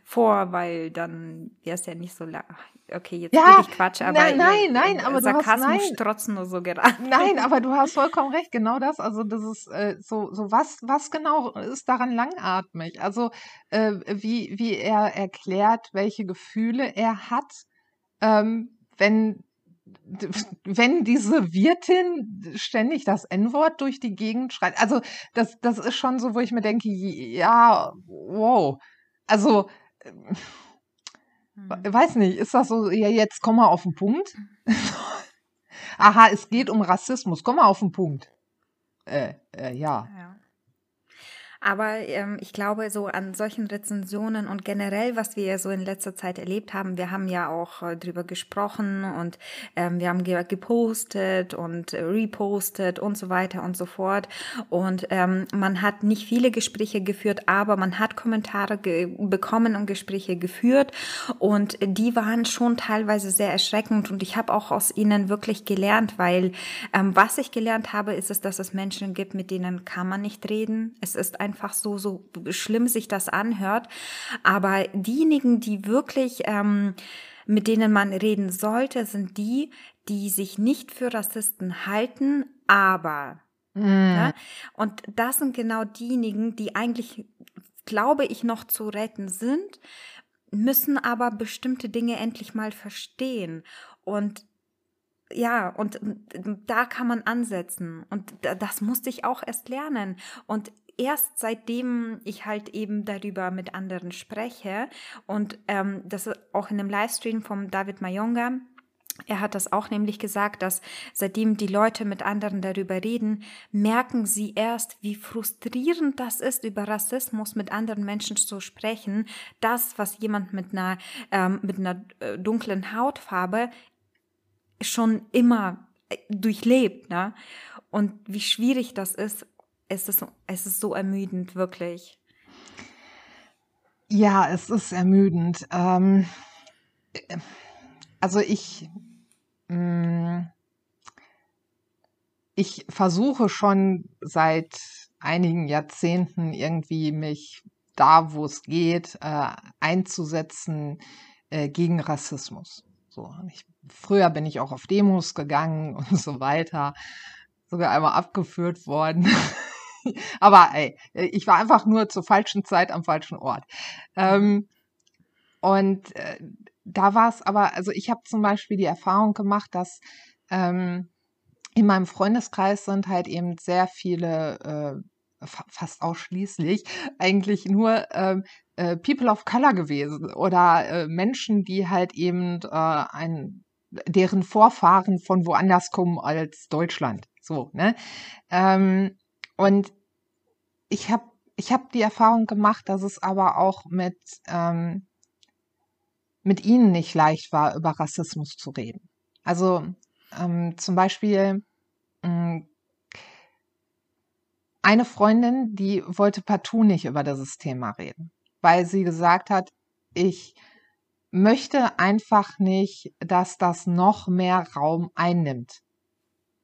vor, weil dann wäre es ja nicht so lang. Okay, jetzt ja, ich Quatsch, aber nein, nein, nein, aber Sarkasmus du hast, nein, strotzen nur so gerade. Nein, aber du hast vollkommen recht, genau das. Also das ist äh, so, so was, was genau ist daran langatmig? Also äh, wie wie er erklärt, welche Gefühle er hat, ähm, wenn wenn diese Wirtin ständig das N-Wort durch die Gegend schreit, also das, das ist schon so, wo ich mir denke, ja, wow. Also, hm. weiß nicht, ist das so, ja, jetzt komm mal auf den Punkt. Aha, es geht um Rassismus, komm mal auf den Punkt. Äh, äh, ja. ja. Aber ähm, ich glaube, so an solchen Rezensionen und generell, was wir so in letzter Zeit erlebt haben, wir haben ja auch äh, drüber gesprochen und ähm, wir haben ge gepostet und äh, repostet und so weiter und so fort. Und ähm, man hat nicht viele Gespräche geführt, aber man hat Kommentare bekommen und Gespräche geführt. Und die waren schon teilweise sehr erschreckend. Und ich habe auch aus ihnen wirklich gelernt, weil ähm, was ich gelernt habe, ist es, dass es Menschen gibt, mit denen kann man nicht reden. Es ist ein einfach so, so schlimm sich das anhört. Aber diejenigen, die wirklich, ähm, mit denen man reden sollte, sind die, die sich nicht für Rassisten halten, aber. Mm. Ja? Und das sind genau diejenigen, die eigentlich, glaube ich, noch zu retten sind, müssen aber bestimmte Dinge endlich mal verstehen. Und ja, und da kann man ansetzen. Und das musste ich auch erst lernen. Und erst seitdem ich halt eben darüber mit anderen spreche und ähm, das ist auch in einem Livestream vom David Mayonga, er hat das auch nämlich gesagt, dass seitdem die Leute mit anderen darüber reden, merken sie erst, wie frustrierend das ist, über Rassismus mit anderen Menschen zu sprechen. Das, was jemand mit einer, ähm, mit einer äh, dunklen Hautfarbe schon immer äh, durchlebt, ne? Und wie schwierig das ist, es ist, es ist so ermüdend, wirklich. Ja, es ist ermüdend. Ähm, also ich, mh, mm, ich versuche schon seit einigen Jahrzehnten irgendwie mich da, wo es geht, äh, einzusetzen äh, gegen Rassismus. So, ich, früher bin ich auch auf Demos gegangen und so weiter, sogar einmal abgeführt worden. Aber ey, ich war einfach nur zur falschen Zeit am falschen Ort. Ähm, und äh, da war es aber, also ich habe zum Beispiel die Erfahrung gemacht, dass ähm, in meinem Freundeskreis sind halt eben sehr viele, äh, fast ausschließlich, eigentlich nur ähm, äh, People of Color gewesen oder äh, Menschen, die halt eben äh, ein, deren Vorfahren von woanders kommen als Deutschland. So, ne? Ähm, und ich habe ich hab die Erfahrung gemacht, dass es aber auch mit, ähm, mit ihnen nicht leicht war, über Rassismus zu reden. Also ähm, zum Beispiel mh, hm, eine Freundin, die wollte partout nicht über dieses Thema reden, weil sie gesagt hat, ich möchte einfach nicht, dass das noch mehr Raum einnimmt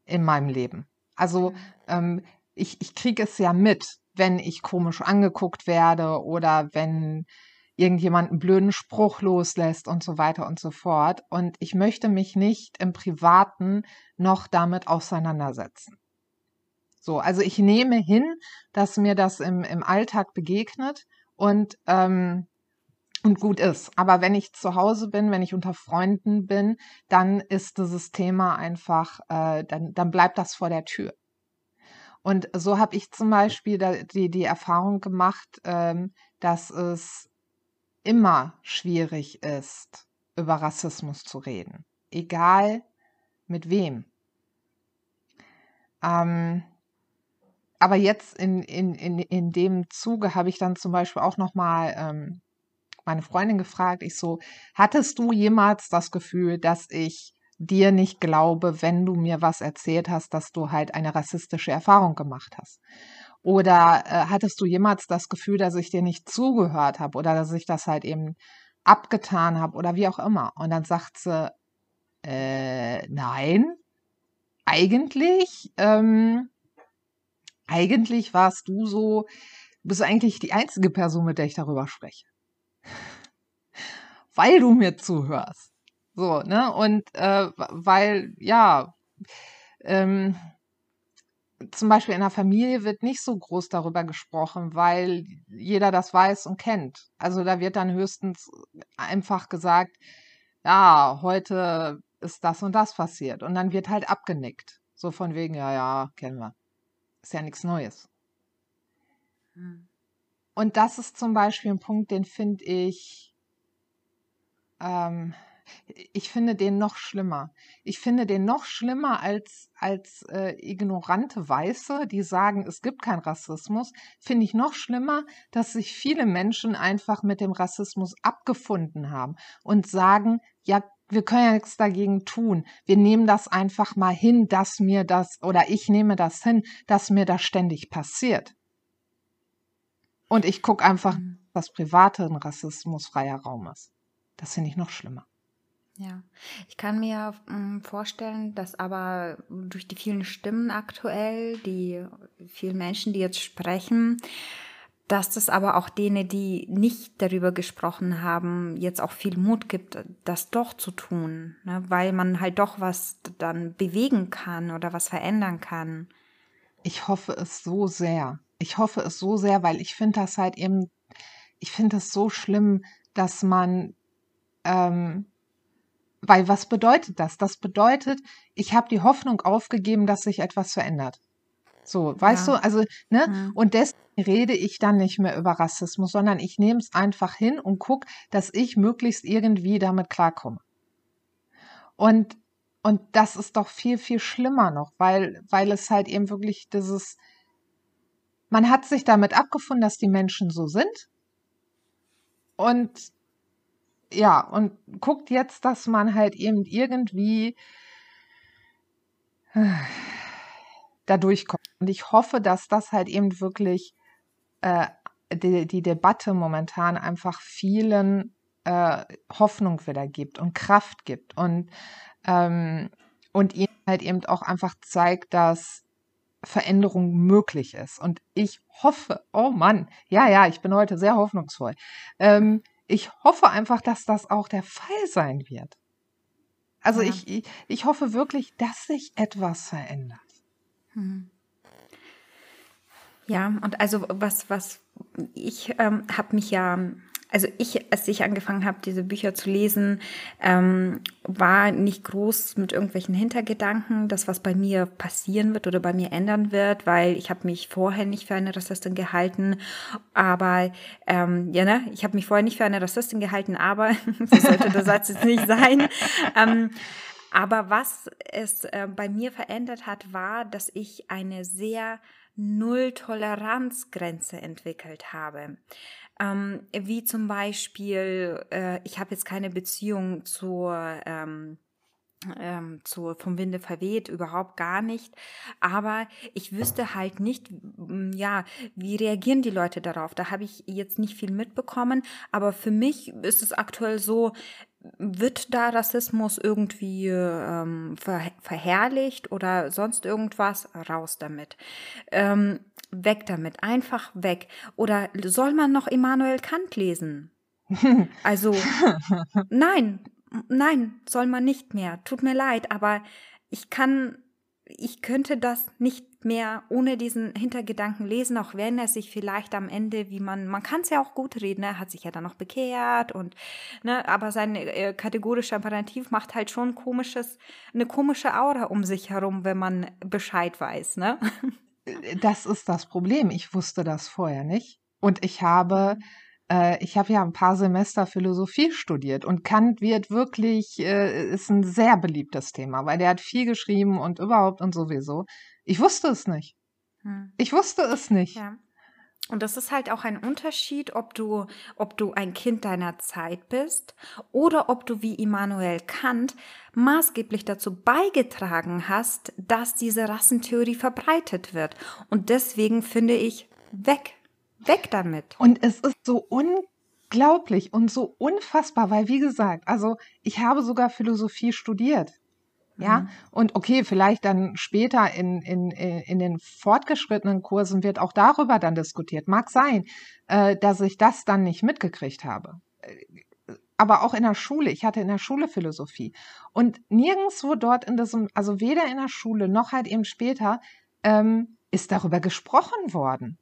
in meinem Leben. Also mhm. ähm, ich, ich kriege es ja mit, wenn ich komisch angeguckt werde oder wenn irgendjemand einen blöden Spruch loslässt und so weiter und so fort. Und ich möchte mich nicht im Privaten noch damit auseinandersetzen. So, also ich nehme hin, dass mir das im, im Alltag begegnet und, ähm, und gut ist. Aber wenn ich zu Hause bin, wenn ich unter Freunden bin, dann ist dieses Thema einfach, äh, dann, dann bleibt das vor der Tür. Und so habe ich zum Beispiel die, die Erfahrung gemacht, ähm, dass es immer schwierig ist, über Rassismus zu reden. Egal mit wem. Ähm, aber jetzt in, in, in, in dem Zuge habe ich dann zum Beispiel auch nochmal ähm, meine Freundin gefragt, ich so, hattest du jemals das Gefühl, dass ich dir nicht glaube, wenn du mir was erzählt hast, dass du halt eine rassistische Erfahrung gemacht hast? Oder äh, hattest du jemals das Gefühl, dass ich dir nicht zugehört habe oder dass ich das halt eben abgetan habe oder wie auch immer? Und dann sagt sie, äh, nein, eigentlich ähm, eigentlich warst du so, du bist eigentlich die einzige Person, mit der ich darüber spreche. Weil du mir zuhörst. So, ne? Und äh, weil, ja, ähm, zum Beispiel in der Familie wird nicht so groß darüber gesprochen, weil jeder das weiß und kennt. Also da wird dann höchstens einfach gesagt, ja, heute ist das und das passiert. Und dann wird halt abgenickt. So von wegen, ja, ja, kennen wir. Ist ja nichts Neues. Hm. Und das ist zum Beispiel ein Punkt, den finde ich, ähm, ich finde den noch schlimmer. Ich finde den noch schlimmer als, als äh, ignorante Weiße, die sagen, es gibt keinen Rassismus. Finde ich noch schlimmer, dass sich viele Menschen einfach mit dem Rassismus abgefunden haben und sagen, ja, wir können ja nichts dagegen tun. Wir nehmen das einfach mal hin, dass mir das, oder ich nehme das hin, dass mir das ständig passiert. Und ich gucke einfach, mhm. dass private ein rassismusfreier Raum ist. Das finde ich noch schlimmer. Ja, ich kann mir hm, vorstellen, dass aber durch die vielen Stimmen aktuell, die vielen Menschen, die jetzt sprechen, dass das aber auch denen, die nicht darüber gesprochen haben, jetzt auch viel Mut gibt, das doch zu tun, ne? weil man halt doch was dann bewegen kann oder was verändern kann. Ich hoffe es so sehr. Ich hoffe es so sehr, weil ich finde das halt eben, ich finde das so schlimm, dass man, ähm, weil was bedeutet das? Das bedeutet, ich habe die Hoffnung aufgegeben, dass sich etwas verändert. So, weißt ja. du, also, ne? Mhm. Und deswegen rede ich dann nicht mehr über Rassismus, sondern ich nehme es einfach hin und gucke, dass ich möglichst irgendwie damit klarkomme. Und, und das ist doch viel, viel schlimmer noch, weil, weil es halt eben wirklich dieses, man hat sich damit abgefunden, dass die Menschen so sind. Und ja, und guckt jetzt, dass man halt eben irgendwie da durchkommt. Und ich hoffe, dass das halt eben wirklich äh, die, die Debatte momentan einfach vielen äh, Hoffnung wieder gibt und Kraft gibt und, ähm, und ihnen halt eben auch einfach zeigt, dass Veränderung möglich ist. Und ich hoffe, oh Mann, ja, ja, ich bin heute sehr hoffnungsvoll. Ähm, ich hoffe einfach, dass das auch der Fall sein wird. Also ja. ich, ich hoffe wirklich, dass sich etwas verändert. Hm. Ja, und also was, was ich ähm, habe mich ja, also ich, als ich angefangen habe, diese Bücher zu lesen, ähm, war nicht groß mit irgendwelchen Hintergedanken, dass was bei mir passieren wird oder bei mir ändern wird, weil ich habe mich vorher nicht für eine Rassistin gehalten, aber ähm, ja, ne, ich habe mich vorher nicht für eine Rassistin gehalten, aber so sollte der Satz jetzt nicht sein. Ähm, aber was es äh, bei mir verändert hat, war, dass ich eine sehr Null-Toleranz-Grenze entwickelt habe. Ähm, wie zum Beispiel, äh, ich habe jetzt keine Beziehung zur ähm, ähm, zu, vom Winde verweht, überhaupt gar nicht. Aber ich wüsste halt nicht, ja, wie reagieren die Leute darauf. Da habe ich jetzt nicht viel mitbekommen. Aber für mich ist es aktuell so, wird da Rassismus irgendwie ähm, ver verherrlicht oder sonst irgendwas? Raus damit. Ähm, weg damit. Einfach weg. Oder soll man noch Immanuel Kant lesen? Also, nein, nein, soll man nicht mehr. Tut mir leid, aber ich kann, ich könnte das nicht mehr ohne diesen Hintergedanken lesen, auch wenn er sich vielleicht am Ende, wie man, man kann es ja auch gut reden, er hat sich ja dann noch bekehrt und, ne, aber sein äh, kategorischer Imperativ macht halt schon komisches, eine komische Aura um sich herum, wenn man Bescheid weiß, ne? Das ist das Problem. Ich wusste das vorher nicht. Und ich habe äh, ich habe ja ein paar Semester Philosophie studiert und Kant wird wirklich, äh, ist ein sehr beliebtes Thema, weil der hat viel geschrieben und überhaupt und sowieso. Ich wusste es nicht. Hm. Ich wusste es nicht. Ja. Und das ist halt auch ein Unterschied, ob du, ob du ein Kind deiner Zeit bist oder ob du wie Immanuel Kant maßgeblich dazu beigetragen hast, dass diese Rassentheorie verbreitet wird. Und deswegen finde ich, weg Weg damit. Und es ist so unglaublich und so unfassbar, weil wie gesagt, also ich habe sogar Philosophie studiert. Ja, mhm. und okay, vielleicht dann später in, in, in den fortgeschrittenen Kursen wird auch darüber dann diskutiert. Mag sein, äh, dass ich das dann nicht mitgekriegt habe. Aber auch in der Schule, ich hatte in der Schule Philosophie. Und nirgendwo dort in diesem, also weder in der Schule noch halt eben später, ähm, ist darüber gesprochen worden.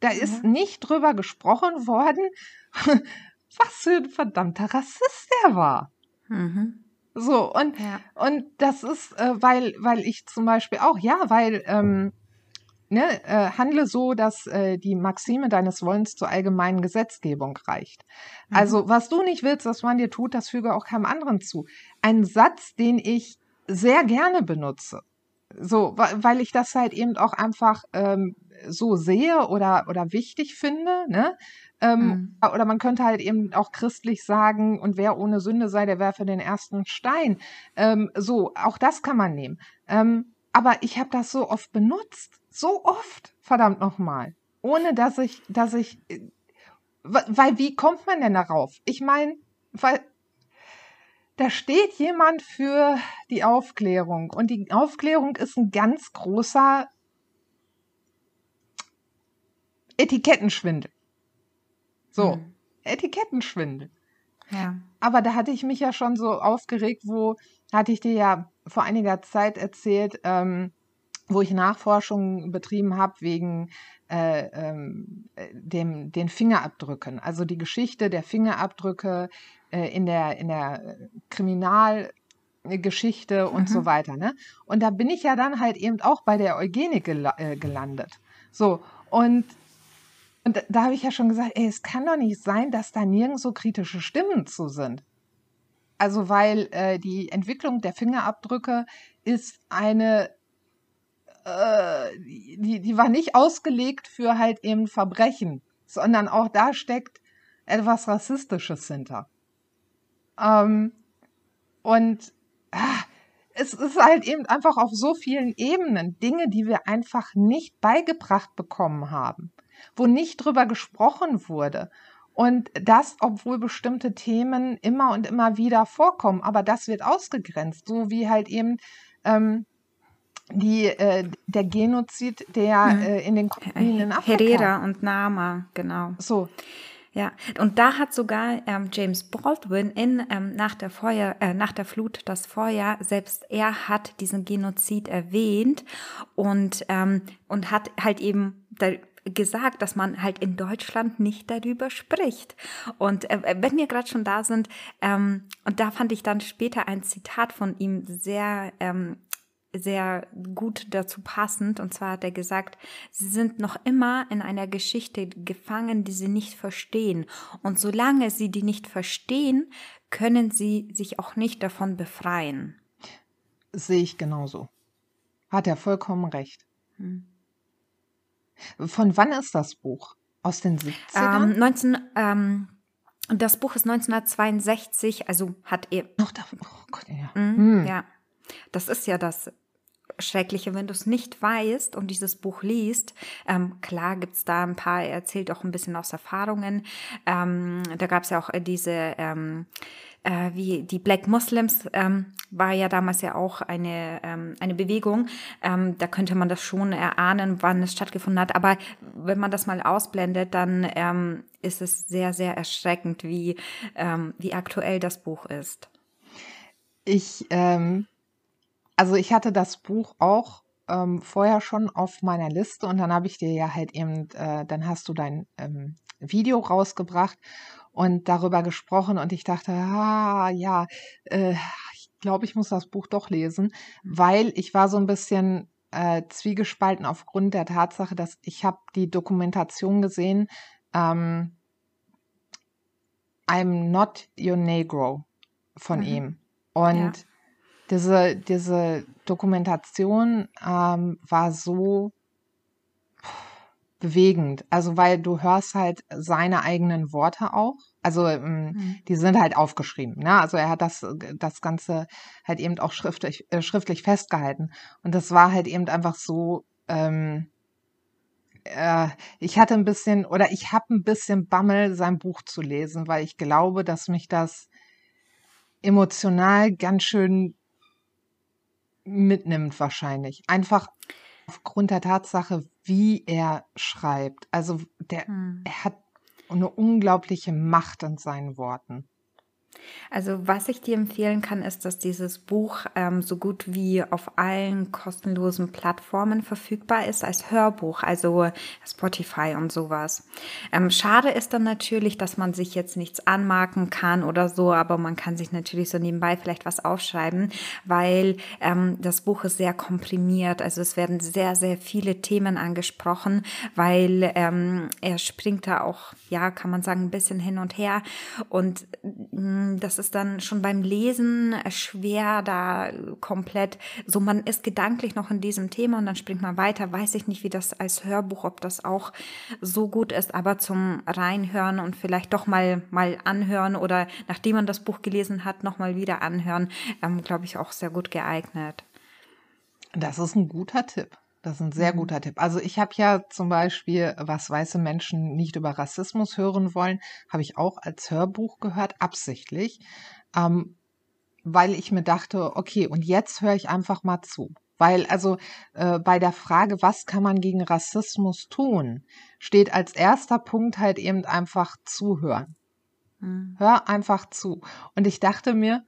Da mhm. ist nicht drüber gesprochen worden, was für ein verdammter Rassist er war. Mhm. So, und, ja. und das ist, äh, weil, weil ich zum Beispiel auch, ja, weil, ähm, ne, äh, handle so, dass äh, die Maxime deines Wollens zur allgemeinen Gesetzgebung reicht. Mhm. Also, was du nicht willst, dass man dir tut, das füge auch keinem anderen zu. Ein Satz, den ich sehr gerne benutze. So, weil ich das halt eben auch einfach ähm, so sehe oder, oder wichtig finde. Ne? Ähm, mhm. Oder man könnte halt eben auch christlich sagen, und wer ohne Sünde sei, der werfe den ersten Stein. Ähm, so, auch das kann man nehmen. Ähm, aber ich habe das so oft benutzt. So oft, verdammt nochmal. Ohne dass ich, dass ich, äh, weil wie kommt man denn darauf? Ich meine, weil da steht jemand für die Aufklärung und die Aufklärung ist ein ganz großer Etikettenschwindel. So, hm. Etikettenschwindel. Ja. Aber da hatte ich mich ja schon so aufgeregt, wo hatte ich dir ja vor einiger Zeit erzählt, ähm, wo ich Nachforschungen betrieben habe wegen äh, ähm, dem, den Fingerabdrücken, also die Geschichte der Fingerabdrücke äh, in der, in der Kriminalgeschichte und mhm. so weiter. Ne? Und da bin ich ja dann halt eben auch bei der Eugenik gel äh, gelandet. So, und und da habe ich ja schon gesagt, ey, es kann doch nicht sein, dass da nirgendwo kritische Stimmen zu sind. Also weil äh, die Entwicklung der Fingerabdrücke ist eine, äh, die, die war nicht ausgelegt für halt eben Verbrechen, sondern auch da steckt etwas Rassistisches hinter. Ähm, und ah, es ist halt eben einfach auf so vielen Ebenen Dinge, die wir einfach nicht beigebracht bekommen haben wo nicht drüber gesprochen wurde. Und das, obwohl bestimmte Themen immer und immer wieder vorkommen, aber das wird ausgegrenzt, so wie halt eben ähm, die, äh, der Genozid, der mhm. äh, in den Kolonien in Afrika. Herrera und Nama, genau. So. Ja, und da hat sogar ähm, James Baldwin in ähm, nach der Feuer, äh, nach der Flut das Feuer, selbst er hat diesen Genozid erwähnt und ähm, und hat halt eben da, gesagt, dass man halt in Deutschland nicht darüber spricht. Und äh, wenn wir gerade schon da sind, ähm, und da fand ich dann später ein Zitat von ihm sehr ähm, sehr gut dazu passend. Und zwar hat er gesagt, sie sind noch immer in einer Geschichte gefangen, die sie nicht verstehen. Und solange sie die nicht verstehen, können sie sich auch nicht davon befreien. Sehe ich genauso. Hat er vollkommen recht. Hm. Von wann ist das Buch? Aus den 70ern? Ähm, 19, ähm, das Buch ist 1962, also hat er. Noch da, oh Gott, ja. Mhm, Hm. Ja, das ist ja das Schreckliche, wenn du es nicht weißt und dieses Buch liest. Ähm, klar gibt's da ein paar, er erzählt auch ein bisschen aus Erfahrungen. Ähm, da gab's ja auch äh, diese, ähm, äh, wie die Black Muslims, ähm, war ja damals ja auch eine, ähm, eine Bewegung. Ähm, da könnte man das schon erahnen, wann es stattgefunden hat. Aber wenn man das mal ausblendet, dann ist es sehr, sehr erschreckend, wie, wie aktuell das Buch ist. Ich, ähm, also ich hatte das Buch auch ähm, vorher schon auf meiner Liste und dann habe ich dir ja halt eben, äh, dann hast du dein ähm, Video rausgebracht und darüber gesprochen und ich dachte, ah ja, äh, ich glaube, ich muss das Buch doch lesen, weil ich war so ein bisschen äh, zwiegespalten aufgrund der Tatsache, dass ich habe die Dokumentation gesehen, ähm, I'm not your Negro von Mhm. ihm. Und Ja. Diese, diese Dokumentation ähm, war so bewegend. Also, weil du hörst halt seine eigenen Worte auch. Also, ähm, Mhm. die sind halt aufgeschrieben. Ne? Also, er hat das, das Ganze halt eben auch schriftlich, äh, schriftlich festgehalten. Und das war halt eben einfach so, ähm, äh, ich hatte ein bisschen oder ich habe ein bisschen Bammel, sein Buch zu lesen, weil ich glaube, dass mich das emotional ganz schön mitnimmt wahrscheinlich. Einfach aufgrund der Tatsache, wie er schreibt. Also der, Hm. er hat eine unglaubliche Macht in seinen Worten. Also was ich dir empfehlen kann, ist, dass dieses Buch ähm, so gut wie auf allen kostenlosen Plattformen verfügbar ist als Hörbuch, also Spotify und sowas. Ähm, schade ist dann natürlich, dass man sich jetzt nichts anmarken kann oder so, aber man kann sich natürlich so nebenbei vielleicht was aufschreiben, weil ähm, das Buch ist sehr komprimiert. Also es werden sehr, sehr viele Themen angesprochen, weil ähm, er springt da auch, ja, kann man sagen, ein bisschen hin und her und mh, das ist dann schon beim Lesen schwer, da komplett, so man ist gedanklich noch in diesem Thema und dann springt man weiter. Weiß ich nicht, wie das als Hörbuch, ob das auch so gut ist, aber zum Reinhören und vielleicht doch mal, mal anhören oder nachdem man das Buch gelesen hat, nochmal wieder anhören, ähm, glaube ich, auch sehr gut geeignet. Das ist ein guter Tipp. Das ist ein sehr Mhm. guter Tipp. Also ich habe ja zum Beispiel, was weiße Menschen nicht über Rassismus hören wollen, habe ich auch als Hörbuch gehört, absichtlich, ähm, weil ich mir dachte, okay, und jetzt höre ich einfach mal zu. Weil also äh, bei der Frage, was kann man gegen Rassismus tun, steht als erster Punkt halt eben einfach zuhören. Mhm. Hör einfach zu. Und ich dachte mir,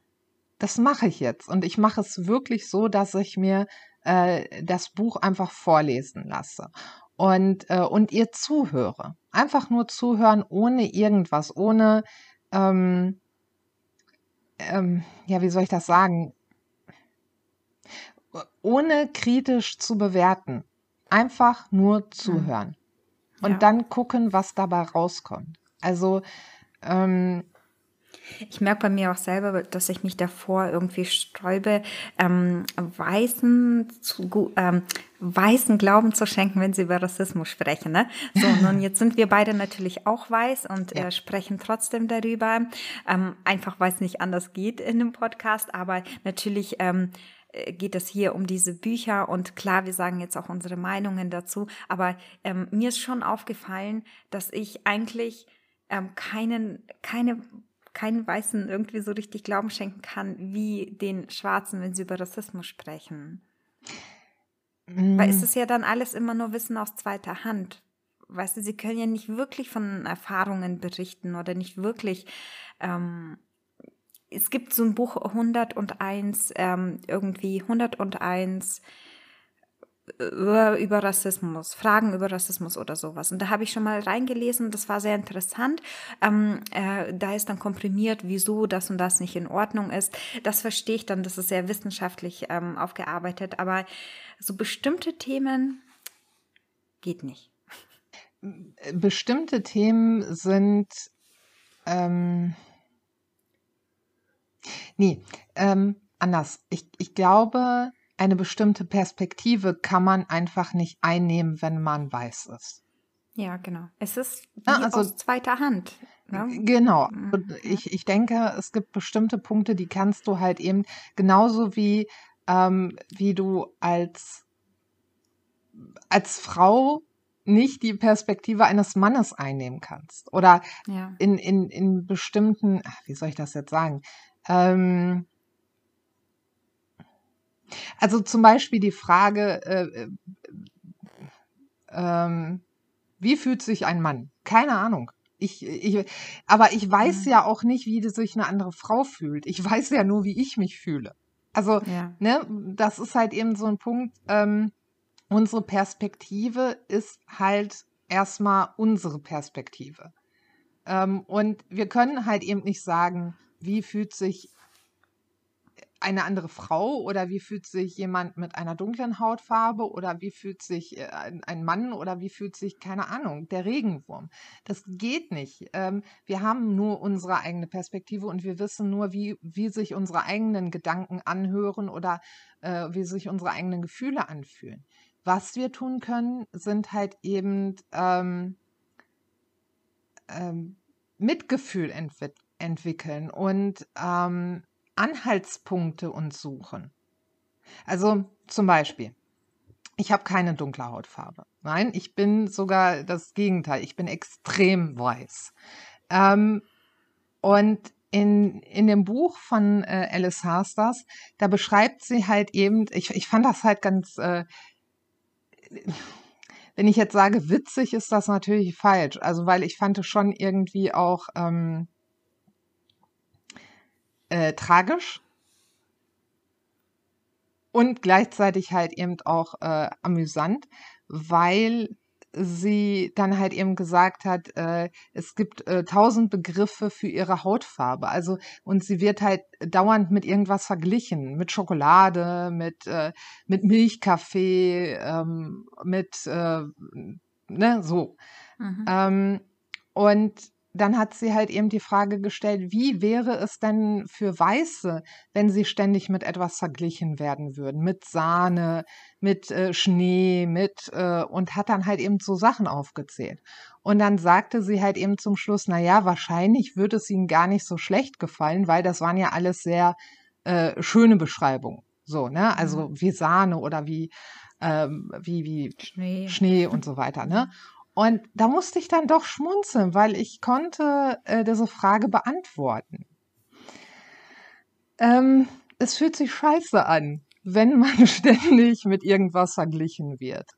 das mache ich jetzt. Und ich mache es wirklich so, dass ich mir äh, das Buch einfach vorlesen lasse und, äh, und ihr zuhöre. Einfach nur zuhören, ohne irgendwas, ohne, ähm, ähm, ja, wie soll ich das sagen? Ohne kritisch zu bewerten. Einfach nur zuhören. Und Ja. dann gucken, was dabei rauskommt. Also, ähm, Ich merke bei mir auch selber, dass ich mich davor irgendwie sträube, ähm, weißen, zu, ähm, weißen Glauben zu schenken, wenn sie über Rassismus sprechen. Ne? So, nun jetzt sind wir beide natürlich auch weiß und Ja. äh, sprechen trotzdem darüber, ähm, einfach weil es nicht anders geht in einem Podcast, aber natürlich ähm, äh, geht es hier um diese Bücher und klar, wir sagen jetzt auch unsere Meinungen dazu, aber ähm, mir ist schon aufgefallen, dass ich eigentlich ähm, keinen, keine keinen Weißen irgendwie so richtig Glauben schenken kann, wie den Schwarzen, wenn sie über Rassismus sprechen. Weil es mm, ist ja dann alles immer nur Wissen aus zweiter Hand. Weißt du, sie können ja nicht wirklich von Erfahrungen berichten oder nicht wirklich. Ähm, es gibt so ein Buch 101, ähm, irgendwie 101 über, Rassismus, Fragen über Rassismus oder sowas. Und da habe ich schon mal reingelesen, das war sehr interessant. Ähm, äh, da ist dann komprimiert, wieso das und das nicht in Ordnung ist. Das verstehe ich dann, das ist sehr wissenschaftlich ähm, aufgearbeitet, aber so bestimmte Themen geht nicht. bestimmte Themen sind, ähm, nee, ähm, anders. Ich, ich glaube, eine bestimmte Perspektive kann man einfach nicht einnehmen, wenn man weiß ist. Ja, genau. Es ist wie Ja, also- aus zweiter Hand. Ne? Genau. Mhm. Ich, ich denke, es gibt bestimmte Punkte, die kannst du halt eben genauso wie, ähm, wie du als, als Frau nicht die Perspektive eines Mannes einnehmen kannst. Oder Ja. in, in, in bestimmten, ach, wie soll ich das jetzt sagen? Ähm, also zum Beispiel die Frage, äh, äh, ähm, wie fühlt sich ein Mann? Keine Ahnung. Ich, ich, aber ich weiß Mhm. ja auch nicht, wie sich eine andere Frau fühlt. Ich weiß ja nur, wie ich mich fühle. Also, Ja. ne, das ist halt eben so ein Punkt. Ähm, unsere Perspektive ist halt erstmal unsere Perspektive. Ähm, und wir können halt eben nicht sagen, wie fühlt sich eine andere Frau oder wie fühlt sich jemand mit einer dunklen Hautfarbe oder wie fühlt sich äh, ein, Mann oder wie fühlt sich, keine Ahnung, der Regenwurm. Das geht nicht. Ähm, wir haben nur unsere eigene Perspektive und wir wissen nur, wie, wie sich unsere eigenen Gedanken anhören oder äh, wie sich unsere eigenen Gefühle anfühlen. Was wir tun können, sind halt eben ähm, ähm, Mitgefühl entwick entwickeln und ähm, Anhaltspunkte uns suchen. Also zum Beispiel, ich habe keine dunkle Hautfarbe. Nein, ich bin sogar das Gegenteil. Ich bin extrem weiß. Ähm, und in, in dem Buch von äh, Alice Hasters, da beschreibt sie halt eben, ich, ich fand das halt ganz, äh, wenn ich jetzt sage, witzig, ist das natürlich falsch. Also, weil ich fand es schon irgendwie auch ähm, äh, tragisch und gleichzeitig halt eben auch äh, amüsant, weil sie dann halt eben gesagt hat, äh, es gibt äh, tausend Begriffe für ihre Hautfarbe. Also und sie wird halt dauernd mit irgendwas verglichen, mit Schokolade, mit äh, mit Milchkaffee, ähm, mit äh, ne so. Mhm. Ähm, und dann hat sie halt eben die Frage gestellt, wie wäre es denn für Weiße, wenn sie ständig mit etwas verglichen werden würden, mit Sahne, mit äh, Schnee, mit äh, und hat dann halt eben so Sachen aufgezählt. Und dann sagte sie halt eben zum Schluss, na ja, wahrscheinlich würde es ihnen gar nicht so schlecht gefallen, weil das waren ja alles sehr äh, schöne Beschreibungen. So, ne? Also wie Sahne oder wie, ähm, wie, wie Schnee. Schnee und so weiter, ne? Und da musste ich dann doch schmunzeln, weil ich konnte äh, diese Frage beantworten. Ähm, es fühlt sich scheiße an, wenn man ständig mit irgendwas verglichen wird.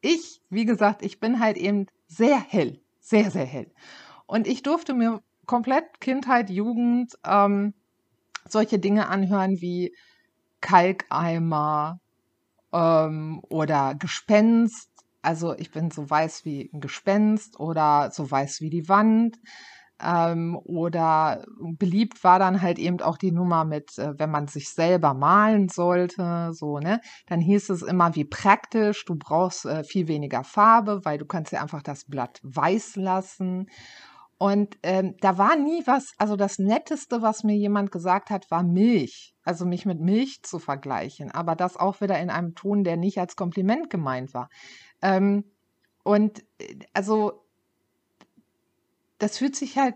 Ich, wie gesagt, ich bin halt eben sehr hell, sehr, sehr hell. Und ich durfte mir komplett Kindheit, Jugend ähm, solche Dinge anhören wie Kalkeimer ähm, oder Gespenst. Also ich bin so weiß wie ein Gespenst oder so weiß wie die Wand. Ähm, oder beliebt war dann halt eben auch die Nummer mit, äh, wenn man sich selber malen sollte, so, ne? Dann hieß es immer, wie praktisch, du brauchst äh, viel weniger Farbe, weil du kannst ja einfach das Blatt weiß lassen. Und ähm, da war nie was, also das Netteste, was mir jemand gesagt hat, war Milch. Also mich mit Milch zu vergleichen. Aber das auch wieder in einem Ton, der nicht als Kompliment gemeint war. Ähm, und äh, also das fühlt sich halt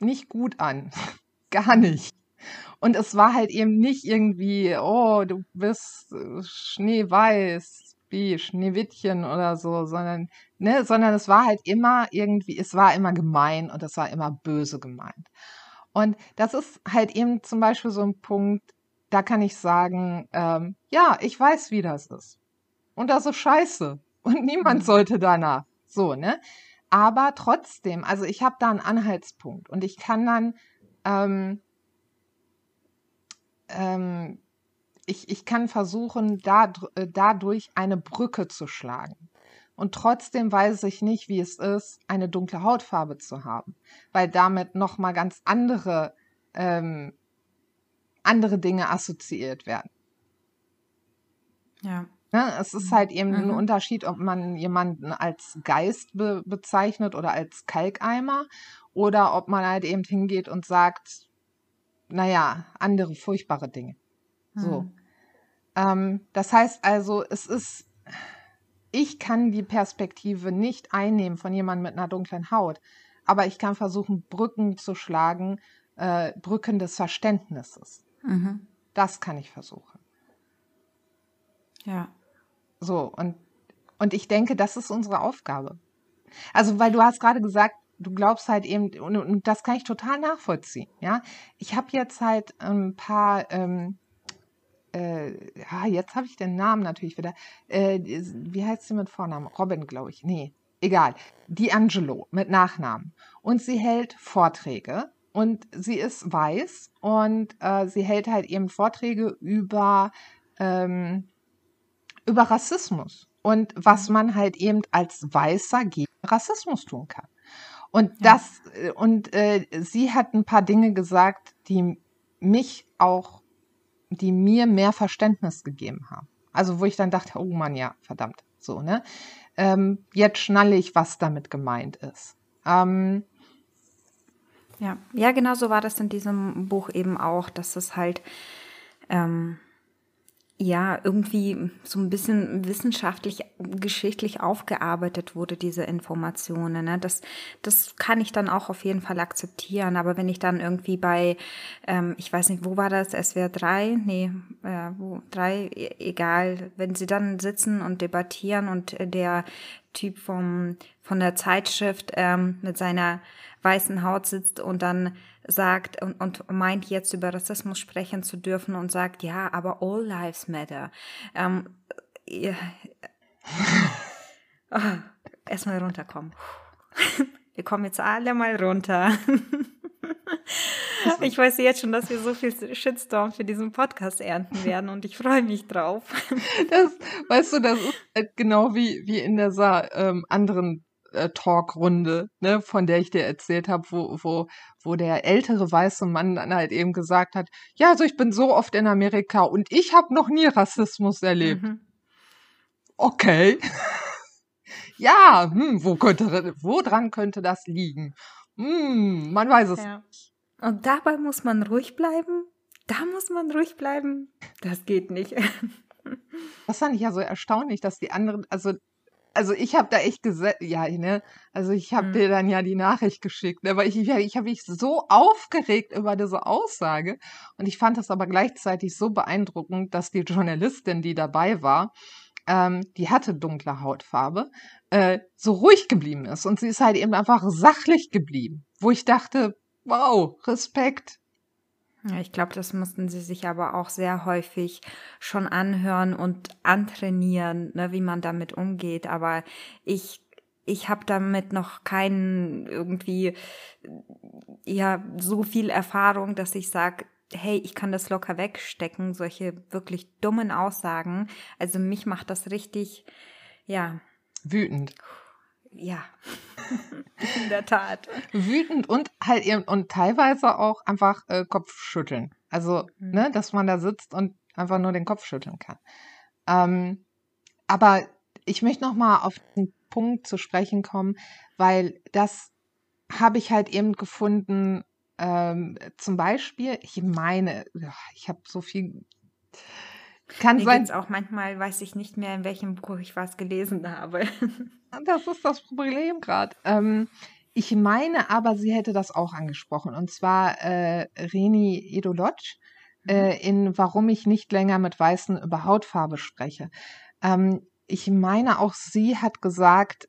nicht gut an. Gar nicht. Und es war halt eben nicht irgendwie, oh, du bist äh, schneeweiß, wie Schneewittchen oder so, sondern, ne, sondern es war halt immer irgendwie, es war immer gemein und es war immer böse gemeint. Und das ist halt eben zum Beispiel so ein Punkt, da kann ich sagen, ähm, ja, ich weiß, wie das ist. Und das ist scheiße. Und niemand Mhm. sollte danach. So, ne? Aber trotzdem, also ich habe da einen Anhaltspunkt und ich kann dann, ähm, ähm, ich, ich kann versuchen, äh, dadurch eine Brücke zu schlagen. Und trotzdem weiß ich nicht, wie es ist, eine dunkle Hautfarbe zu haben, weil damit nochmal ganz andere, ähm, andere Dinge assoziiert werden. Ja. Ne? Es ist halt eben ein Mhm. Unterschied, ob man jemanden als Geist be bezeichnet oder als Kalkeimer oder ob man halt eben hingeht und sagt, naja, andere furchtbare Dinge. So. Mhm. Ähm, das heißt also, es ist, ich kann die Perspektive nicht einnehmen von jemandem mit einer dunklen Haut, aber ich kann versuchen, Brücken zu schlagen, äh, Brücken des Verständnisses. Mhm. Das kann ich versuchen. Ja. So, und, und ich denke, das ist unsere Aufgabe. Also, weil du hast gerade gesagt, du glaubst halt eben, und, und das kann ich total nachvollziehen, ja. Ich habe jetzt halt ein paar, ähm, äh, ja, jetzt habe ich den Namen natürlich wieder. Äh, wie heißt sie mit Vornamen? Robin, glaube ich. Nee, egal. D'Angelo mit Nachnamen. Und sie hält Vorträge und sie ist weiß und äh, sie hält halt eben Vorträge über, ähm, über Rassismus und was mhm. man halt eben als Weißer gegen Rassismus tun kann. Und das, äh, und äh, sie hat ein paar Dinge gesagt, die mich auch, die mir mehr Verständnis gegeben haben. Also wo ich dann dachte, oh Mann, ja, verdammt, so, ne? Ähm, jetzt schnalle ich, was damit gemeint ist. Ähm, ja, ja, genau so war das in diesem Buch eben auch, dass es halt ähm, ja irgendwie so ein bisschen wissenschaftlich, geschichtlich aufgearbeitet wurde, diese Informationen. Ne? Das, das kann ich dann auch auf jeden Fall akzeptieren. Aber wenn ich dann irgendwie bei, ähm, ich weiß nicht, wo war das, SWR 3? Nee, äh, wo, 3, e, egal, wenn sie dann sitzen und debattieren und der Typ vom, von der Zeitschrift ähm, mit seiner weißen Haut sitzt und dann sagt und, und meint jetzt über Rassismus sprechen zu dürfen und sagt, ja, aber all lives matter. Ähm, ja, oh, erstmal runterkommen. Wir kommen jetzt alle mal runter. Ich weiß jetzt schon, dass wir so viel Shitstorm für diesen Podcast ernten werden und ich freue mich drauf. Das, weißt du, das ist halt genau wie, wie in der ähm, anderen Talkrunde, ne, von der ich dir erzählt habe, wo, wo, wo der ältere weiße Mann dann halt eben gesagt hat, ja, also ich bin so oft in Amerika und ich habe noch nie Rassismus erlebt. Mhm. Okay. ja, hm, wo könnte, wo dran könnte das liegen? Hm, man weiß es ja. nicht. Und dabei muss man ruhig bleiben. Da muss man ruhig bleiben. Das geht nicht. Das fand ich ja so erstaunlich, dass die anderen, also also ich habe da echt gesagt, ja, ne, also ich habe mhm. dir dann ja die Nachricht geschickt, aber ich, ich, ich habe mich so aufgeregt über diese Aussage und ich fand das aber gleichzeitig so beeindruckend, dass die Journalistin, die dabei war, ähm, die hatte dunkle Hautfarbe, äh, so ruhig geblieben ist und sie ist halt eben einfach sachlich geblieben, wo ich dachte, wow, Respekt, ich glaube, das mussten sie sich aber auch sehr häufig schon anhören und antrainieren, ne, wie man damit umgeht. Aber ich, ich habe damit noch keinen irgendwie, ja, so viel Erfahrung, dass ich sage, hey, ich kann das locker wegstecken, solche wirklich dummen Aussagen. Also mich macht das richtig, ja. Wütend. Ja, in der Tat. Wütend und halt eben und teilweise auch einfach äh, Kopfschütteln. Also, mhm. ne, dass man da sitzt und einfach nur den Kopf schütteln kann. Ähm, aber ich möchte noch mal auf den Punkt zu sprechen kommen, weil das habe ich halt eben gefunden. Ähm, zum Beispiel, ich meine, ich habe so viel kann Mir sein. auch manchmal weiß ich nicht mehr, in welchem Buch ich was gelesen habe. Das ist das Problem gerade. Ähm, ich meine aber, sie hätte das auch angesprochen. Und zwar äh, Reni Edolotsch äh, mhm. in Warum ich nicht länger mit Weißen über Hautfarbe spreche. Ähm, ich meine, auch sie hat gesagt,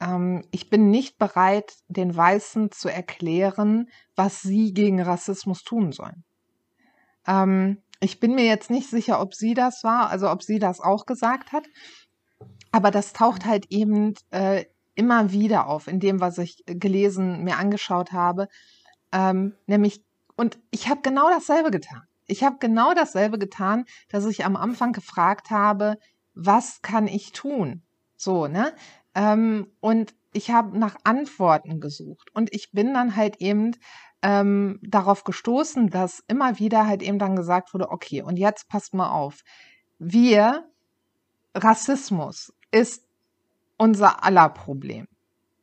ähm, ich bin nicht bereit, den Weißen zu erklären, was sie gegen Rassismus tun sollen. Ähm, ich bin mir jetzt nicht sicher, ob sie das war, also ob sie das auch gesagt hat. Aber das taucht halt eben äh, immer wieder auf, in dem, was ich gelesen, mir angeschaut habe. Ähm, nämlich, und ich habe genau dasselbe getan. Ich habe genau dasselbe getan, dass ich am Anfang gefragt habe, was kann ich tun? So, ne? Ähm, und ich habe nach Antworten gesucht. Und ich bin dann halt eben ähm, darauf gestoßen, dass immer wieder halt eben dann gesagt wurde, okay, und jetzt passt mal auf. Wir, Rassismus ist unser aller Problem.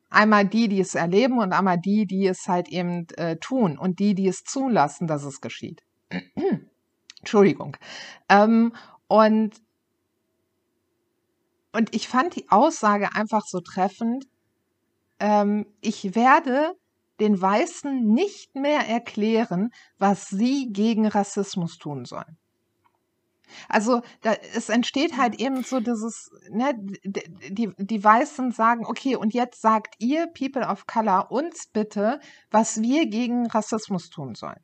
Einmal die, die es erleben und einmal die, die es halt eben äh, tun und die, die es zulassen, dass es geschieht. Entschuldigung. Ähm, und, und ich fand die Aussage einfach so treffend, ähm, ich werde den Weißen nicht mehr erklären, was sie gegen Rassismus tun sollen. Also da, es entsteht halt eben so dieses, ne, die, die Weißen sagen, okay, und jetzt sagt ihr, People of Color, uns bitte, was wir gegen Rassismus tun sollen.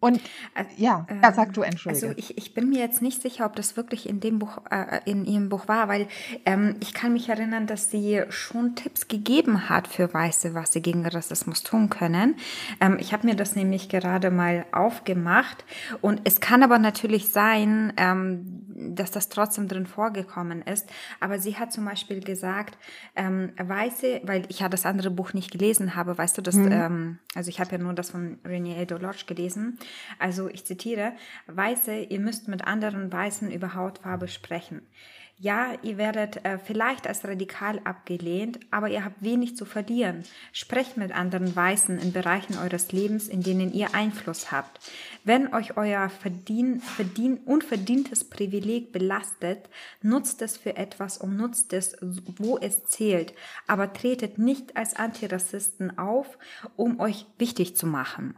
Und also, ja, äh, ja, sag du, entschuldige. Also ich, ich bin mir jetzt nicht sicher, ob das wirklich in dem Buch, äh, in ihrem Buch war, weil ähm, ich kann mich erinnern, dass sie schon Tipps gegeben hat für Weiße, was sie gegen Rassismus tun können. Ähm, ich habe mir das nämlich gerade mal aufgemacht und es kann aber natürlich sein, ähm, dass das trotzdem drin vorgekommen ist. Aber sie hat zum Beispiel gesagt, ähm, Weiße, weil ich ja das andere Buch nicht gelesen habe, weißt du, das, mhm. ähm, also ich habe ja nur das von Renee Edo Lodge gelesen lesen. Also ich zitiere, Weiße, ihr müsst mit anderen Weißen über Hautfarbe sprechen. Ja, ihr werdet äh, vielleicht als radikal abgelehnt, aber ihr habt wenig zu verlieren. Sprecht mit anderen Weißen in Bereichen eures Lebens, in denen ihr Einfluss habt. Wenn euch euer verdien, verdien, unverdientes Privileg belastet, nutzt es für etwas und nutzt es, wo es zählt. Aber tretet nicht als Antirassisten auf, um euch wichtig zu machen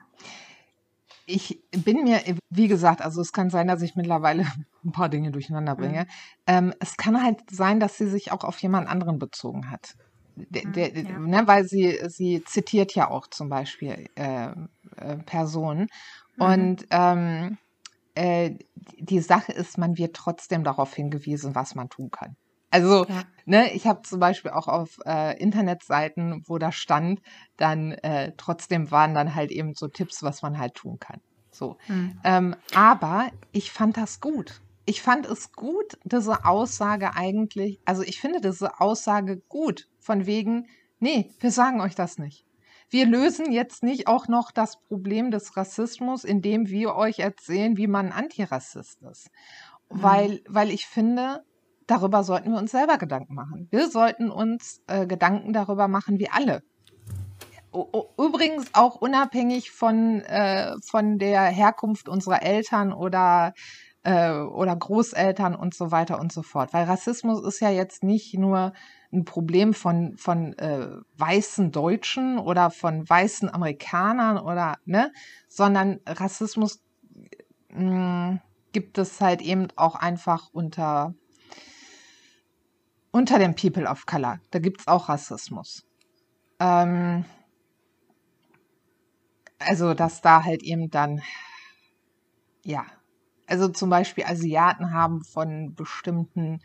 ich bin mir, wie gesagt, also es kann sein, dass ich mittlerweile ein paar Dinge durcheinander mhm. bringe. Mhm. Ähm, es kann halt sein, dass sie sich auch auf jemand anderen bezogen hat. Der, mhm, der, ja. ne, weil sie, sie zitiert ja auch zum Beispiel äh, äh, Personen. Mhm. Und ähm, äh, die Sache ist, man wird trotzdem darauf hingewiesen, was man tun kann. Also, ja. ne, ich habe zum Beispiel auch auf äh, Internetseiten, wo da stand, dann äh, trotzdem waren dann halt eben so Tipps, was man halt tun kann. So. Mhm. Ähm, aber ich fand das gut. Ich fand es gut, diese Aussage eigentlich, also ich finde diese Aussage gut, von wegen, nee, wir sagen euch das nicht. Wir lösen jetzt nicht auch noch das Problem des Rassismus, indem wir euch erzählen, wie man Antirassist ist. Mhm. Weil, weil ich finde, darüber sollten wir uns selber Gedanken machen. Wir sollten uns äh, Gedanken darüber machen, wie alle. Übrigens auch unabhängig von, äh, von der Herkunft unserer Eltern oder, äh, oder Großeltern und so weiter und so fort. Weil Rassismus ist ja jetzt nicht nur ein Problem von, von äh, weißen Deutschen oder von weißen Amerikanern oder, ne, sondern Rassismus mh, mm, gibt es halt eben auch einfach unter unter den People of Color. Da gibt es auch Rassismus. Ähm, also, dass da halt eben dann, ja, also zum Beispiel Asiaten haben von bestimmten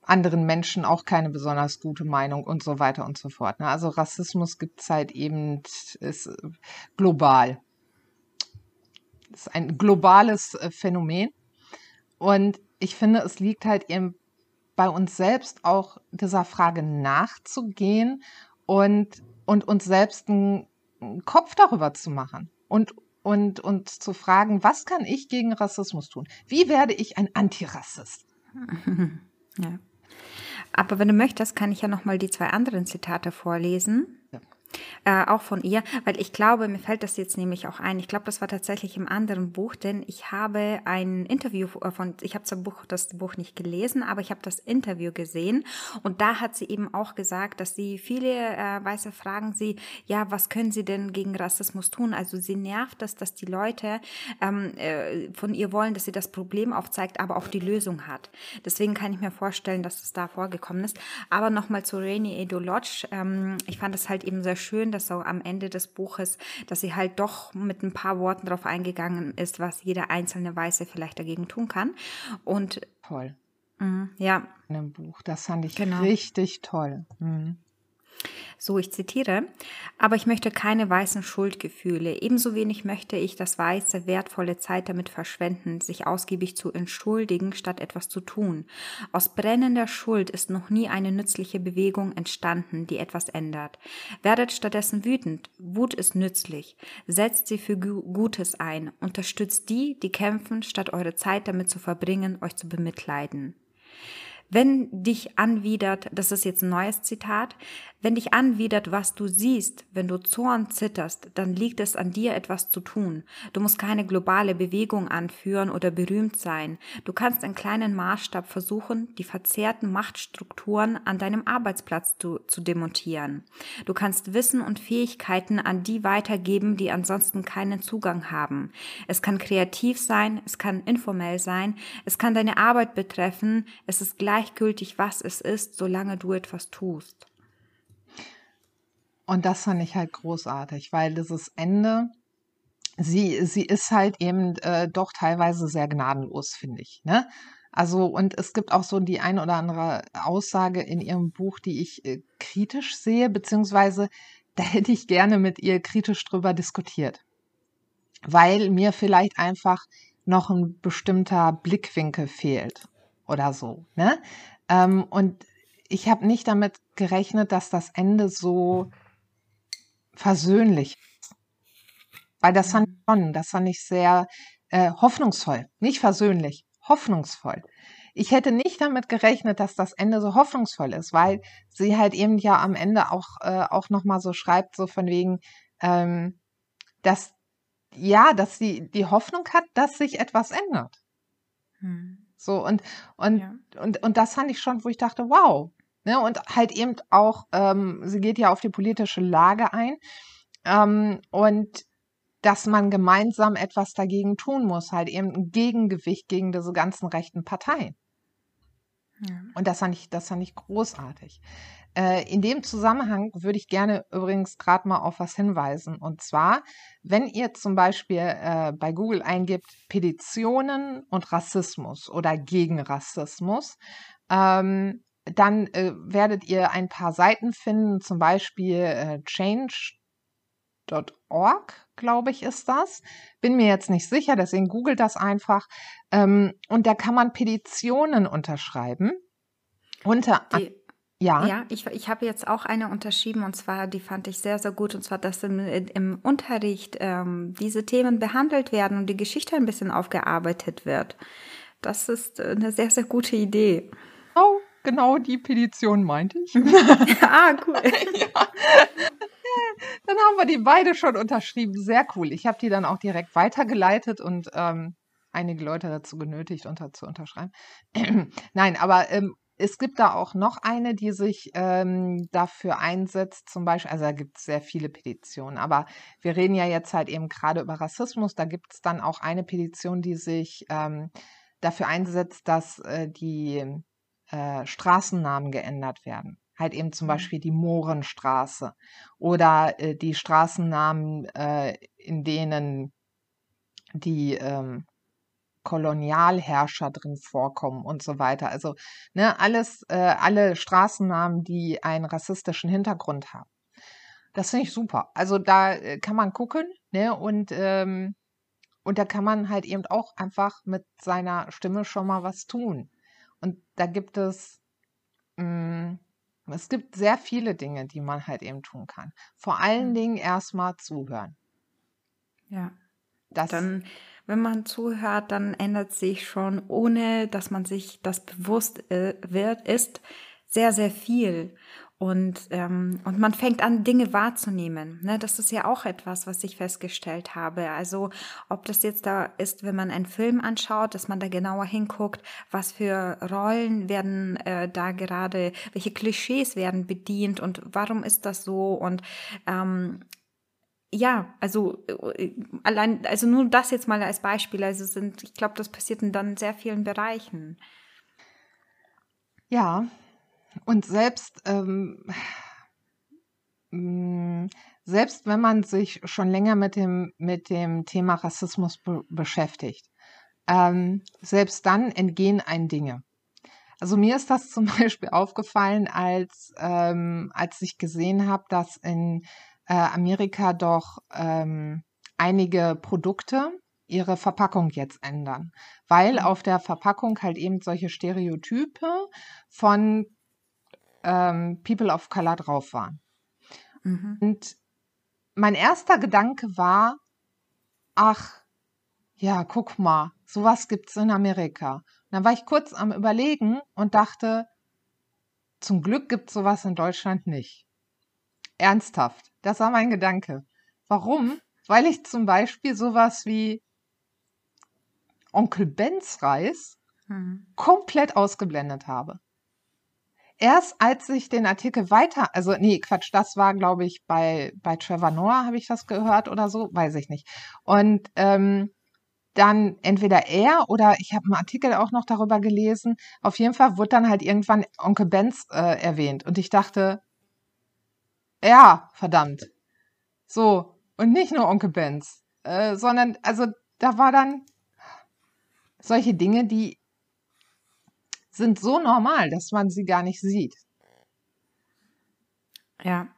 anderen Menschen auch keine besonders gute Meinung und so weiter und so fort. Ne? Also Rassismus gibt es halt eben, ist global. ist ein globales äh, Phänomen. Und ich finde, es liegt halt eben bei uns selbst auch dieser Frage nachzugehen und, und uns selbst einen Kopf darüber zu machen und, und, und zu fragen, was kann ich gegen Rassismus tun? Wie werde ich ein Antirassist? Ja. Aber wenn du möchtest, kann ich ja noch mal die zwei anderen Zitate vorlesen. Äh, auch von ihr, weil ich glaube, mir fällt das jetzt nämlich auch ein. Ich glaube, das war tatsächlich im anderen Buch, denn ich habe ein Interview äh, von, ich habe das Buch, das Buch nicht gelesen, aber ich habe das Interview gesehen und da hat sie eben auch gesagt, dass sie viele äh, Weiße fragen sie, ja, was können sie denn gegen Rassismus tun? Also sie nervt es, dass die Leute ähm, äh, von ihr wollen, dass sie das Problem aufzeigt, aber auch die Lösung hat. Deswegen kann ich mir vorstellen, dass es da vorgekommen ist. Aber nochmal zu Rainy Edo Lodge. Ähm, ich fand es halt eben sehr schön, dass so am Ende des Buches, dass sie halt doch mit ein paar Worten darauf eingegangen ist, was jeder einzelne Weiße vielleicht dagegen tun kann. Und toll. Mh, ja. In einem Buch, das fand ich genau. richtig toll. Mhm. So, ich zitiere, aber ich möchte keine weißen Schuldgefühle. Ebenso wenig möchte ich das Weiße wertvolle Zeit damit verschwenden, sich ausgiebig zu entschuldigen, statt etwas zu tun. Aus brennender Schuld ist noch nie eine nützliche Bewegung entstanden, die etwas ändert. Werdet stattdessen wütend. Wut ist nützlich. Setzt sie für Gutes ein. Unterstützt die, die kämpfen, statt eure Zeit damit zu verbringen, euch zu bemitleiden. Wenn dich anwidert, das ist jetzt ein neues Zitat, wenn dich anwidert, was du siehst, wenn du Zorn zitterst, dann liegt es an dir, etwas zu tun. Du musst keine globale Bewegung anführen oder berühmt sein. Du kannst in kleinen Maßstab versuchen, die verzerrten Machtstrukturen an deinem Arbeitsplatz zu, zu demontieren. Du kannst Wissen und Fähigkeiten an die weitergeben, die ansonsten keinen Zugang haben. Es kann kreativ sein, es kann informell sein, es kann deine Arbeit betreffen, es ist gleichgültig, was es ist, solange du etwas tust. Und das fand ich halt großartig, weil dieses Ende, sie, sie ist halt eben äh, doch teilweise sehr gnadenlos, finde ich. Ne? Also, und es gibt auch so die ein oder andere Aussage in ihrem Buch, die ich äh, kritisch sehe, beziehungsweise da hätte ich gerne mit ihr kritisch drüber diskutiert. Weil mir vielleicht einfach noch ein bestimmter Blickwinkel fehlt oder so. Ne? Ähm, und ich habe nicht damit gerechnet, dass das Ende so versöhnlich. Weil das fand ich schon, das fand ich sehr äh, hoffnungsvoll. Nicht versöhnlich, hoffnungsvoll. Ich hätte nicht damit gerechnet, dass das Ende so hoffnungsvoll ist, weil sie halt eben ja am Ende auch, äh, auch nochmal so schreibt, so von wegen, ähm, dass, ja, dass sie die Hoffnung hat, dass sich etwas ändert. Hm. So, und, und, ja. und, und das fand ich schon, wo ich dachte, wow, Ne? Und halt eben auch, ähm, sie geht ja auf die politische Lage ein ähm, und dass man gemeinsam etwas dagegen tun muss, halt eben ein Gegengewicht gegen diese ganzen rechten Parteien. Ja. Und das fand ich, das fand ich großartig. Äh, in dem Zusammenhang würde ich gerne übrigens gerade mal auf was hinweisen. Und zwar, wenn ihr zum Beispiel äh, bei Google eingibt Petitionen und Rassismus oder gegen Rassismus, ähm, dann äh, werdet ihr ein paar Seiten finden, zum Beispiel äh, change.org, glaube ich, ist das. Bin mir jetzt nicht sicher, deswegen googelt das einfach. Ähm, und da kann man Petitionen unterschreiben. Unter die, ja. Ja, ich, ich habe jetzt auch eine unterschrieben und zwar, die fand ich sehr, sehr gut und zwar, dass im, im Unterricht ähm, diese Themen behandelt werden und die Geschichte ein bisschen aufgearbeitet wird. Das ist äh, eine sehr, sehr gute Idee. Oh, genau die Petition meinte ich. ah, cool. ja. Dann haben wir die beide schon unterschrieben. Sehr cool. Ich habe die dann auch direkt weitergeleitet und ähm, einige Leute dazu genötigt, unter, zu unterschreiben. Nein, aber ähm, es gibt da auch noch eine, die sich ähm, dafür einsetzt, zum Beispiel, also da gibt es sehr viele Petitionen, aber wir reden ja jetzt halt eben gerade über Rassismus. Da gibt es dann auch eine Petition, die sich ähm, dafür einsetzt, dass äh, die äh, Straßennamen geändert werden. Halt eben zum mhm. Beispiel die Mohrenstraße oder äh, die Straßennamen, äh, in denen die ähm, Kolonialherrscher drin vorkommen und so weiter. Also ne, alles, äh, alle Straßennamen, die einen rassistischen Hintergrund haben. Das finde ich super. Also da äh, kann man gucken, ne, und ähm, und da kann man halt eben auch einfach mit seiner Stimme schon mal was tun. Und da gibt es, mh, mm, es gibt sehr viele Dinge, die man halt eben tun kann. Vor allen Dingen erstmal zuhören. Ja. Das, dann, wenn man zuhört, dann ändert sich schon, ohne dass man sich das bewusst äh, wird, ist sehr, sehr viel. Und, ähm, und man fängt an, Dinge wahrzunehmen. Ne? Das ist ja auch etwas, was ich festgestellt habe. Also ob das jetzt da ist, wenn man einen Film anschaut, dass man da genauer hinguckt, was für Rollen werden äh, da gerade, welche Klischees werden bedient und warum ist das so und ähm, ja, also äh, allein, also nur das jetzt mal als Beispiel. Also sind, ich glaube, das passiert in dann sehr vielen Bereichen. Ja, und selbst, ähm, mm, selbst wenn man sich schon länger mit dem, mit dem Thema Rassismus be beschäftigt, ähm, selbst dann entgehen ein Dinge. Also mir ist das zum Beispiel aufgefallen, als, ähm, als ich gesehen habe, dass in äh, Amerika doch ähm, einige Produkte ihre Verpackung jetzt ändern, weil mhm. auf der Verpackung halt eben solche Stereotype von ähm, People of Color drauf waren. Mhm. Und mein erster Gedanke war, ach, ja, guck mal, sowas gibt's in Amerika. Und dann war ich kurz am Überlegen und dachte, zum Glück gibt's sowas in Deutschland nicht. Ernsthaft, das war mein Gedanke. Warum? Weil ich zum Beispiel sowas wie Onkel Bens Reis hm. komplett ausgeblendet habe. Erst als ich den Artikel weiter, also nee, Quatsch, das war, glaube ich, bei, bei Trevor Noah habe ich das gehört oder so, weiß ich nicht. Und ähm, dann entweder er oder ich habe einen Artikel auch noch darüber gelesen. Auf jeden Fall wurde dann halt irgendwann Onkel Benz äh, erwähnt. Und ich dachte, ja, verdammt. So, und nicht nur Onkel Benz, äh, sondern, also da war dann solche Dinge, die sind so normal, dass man sie gar nicht sieht. Ja.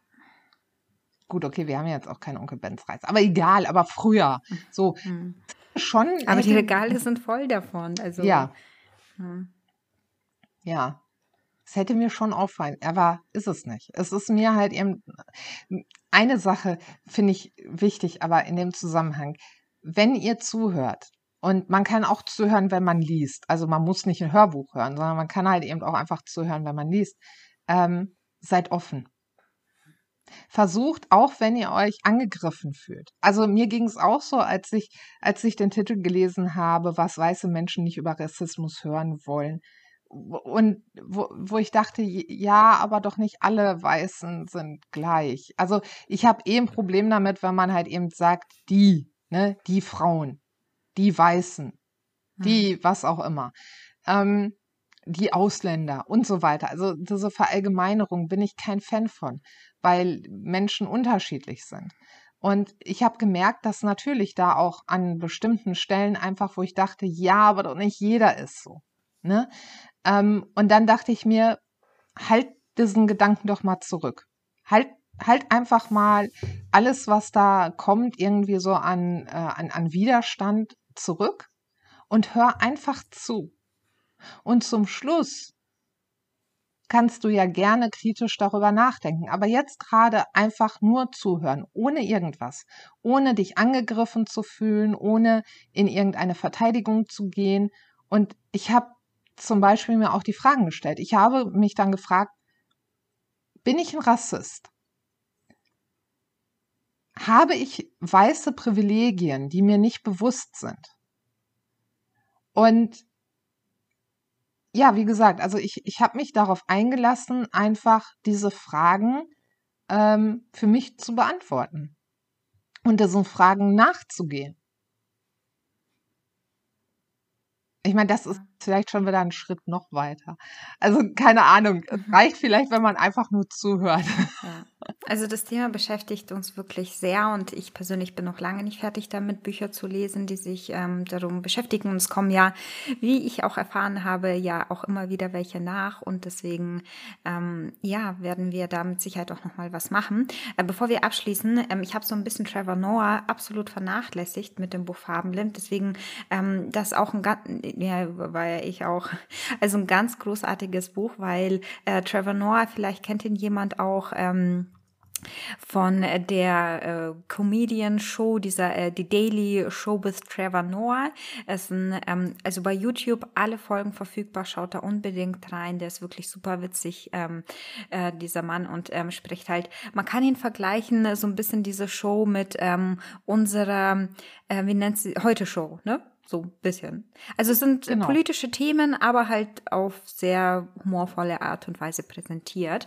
Gut, okay, wir haben jetzt auch keinen Onkel Benz Reis. Aber egal, aber früher. So, mhm schon. Aber die Regale sind voll davon. Also, ja. Hm. Ja. Es hätte mir schon auffallen, aber ist es nicht. Es ist mir halt eben eine Sache, finde ich wichtig, aber in dem Zusammenhang, wenn ihr zuhört, und man kann auch zuhören, wenn man liest. Also man muss nicht ein Hörbuch hören, sondern man kann halt eben auch einfach zuhören, wenn man liest. Ähm, seid offen. Versucht, auch wenn ihr euch angegriffen fühlt. Also mir ging es auch so, als ich, als ich den Titel gelesen habe, was weiße Menschen nicht über Rassismus hören wollen. Und wo, wo ich dachte, ja, aber doch nicht alle Weißen sind gleich. Also ich habe eh ein Problem damit, wenn man halt eben sagt, die, ne, die Frauen, die Weißen, die, hm. was auch immer. Ähm, die Ausländer und so weiter. Also diese Verallgemeinerung bin ich kein Fan von weil Menschen unterschiedlich sind. Und ich habe gemerkt, dass natürlich da auch an bestimmten Stellen einfach, wo ich dachte, ja, aber doch nicht jeder ist so. Ne? Ähm, und dann dachte ich mir, halt diesen Gedanken doch mal zurück. Halt, halt einfach mal alles, was da kommt, irgendwie so an, äh, an, an Widerstand zurück und hör einfach zu. Und zum Schluss kannst du ja gerne kritisch darüber nachdenken. Aber jetzt gerade einfach nur zuhören, ohne irgendwas, ohne dich angegriffen zu fühlen, ohne in irgendeine Verteidigung zu gehen. Und ich habe zum Beispiel mir auch die Fragen gestellt. Ich habe mich dann gefragt, bin ich ein Rassist? Habe ich weiße Privilegien, die mir nicht bewusst sind? Und ja, wie gesagt, also ich, ich habe mich darauf eingelassen, einfach diese Fragen ähm, für mich zu beantworten und diesen Fragen nachzugehen. Ich meine, das ist vielleicht schon wieder ein Schritt noch weiter. Also keine Ahnung, mhm. reicht vielleicht, wenn man einfach nur zuhört. Ja. Also das Thema beschäftigt uns wirklich sehr und ich persönlich bin noch lange nicht fertig damit, Bücher zu lesen, die sich ähm, darum beschäftigen. Und es kommen ja, wie ich auch erfahren habe, ja auch immer wieder welche nach und deswegen ähm, ja werden wir da mit Sicherheit auch noch mal was machen. Äh, bevor wir abschließen, ähm, ich habe so ein bisschen Trevor Noah absolut vernachlässigt mit dem Buch Farbenblind, deswegen ähm, das auch ein ganz, ja, weil feiere ich auch. Also ein ganz großartiges Buch, weil äh, Trevor Noah, vielleicht kennt ihn jemand auch. Ähm, von der äh, Comedian Show, dieser äh, die Daily Show with Trevor Noah. Es sind ähm, also bei YouTube alle Folgen verfügbar. Schaut da unbedingt rein. Der ist wirklich super witzig, ähm, äh, dieser Mann und ähm, spricht halt. Man kann ihn vergleichen so ein bisschen diese Show mit ähm, unserer, äh, wie nennt sie heute Show, ne? So ein bisschen. Also es sind genau. politische Themen, aber halt auf sehr humorvolle Art und Weise präsentiert.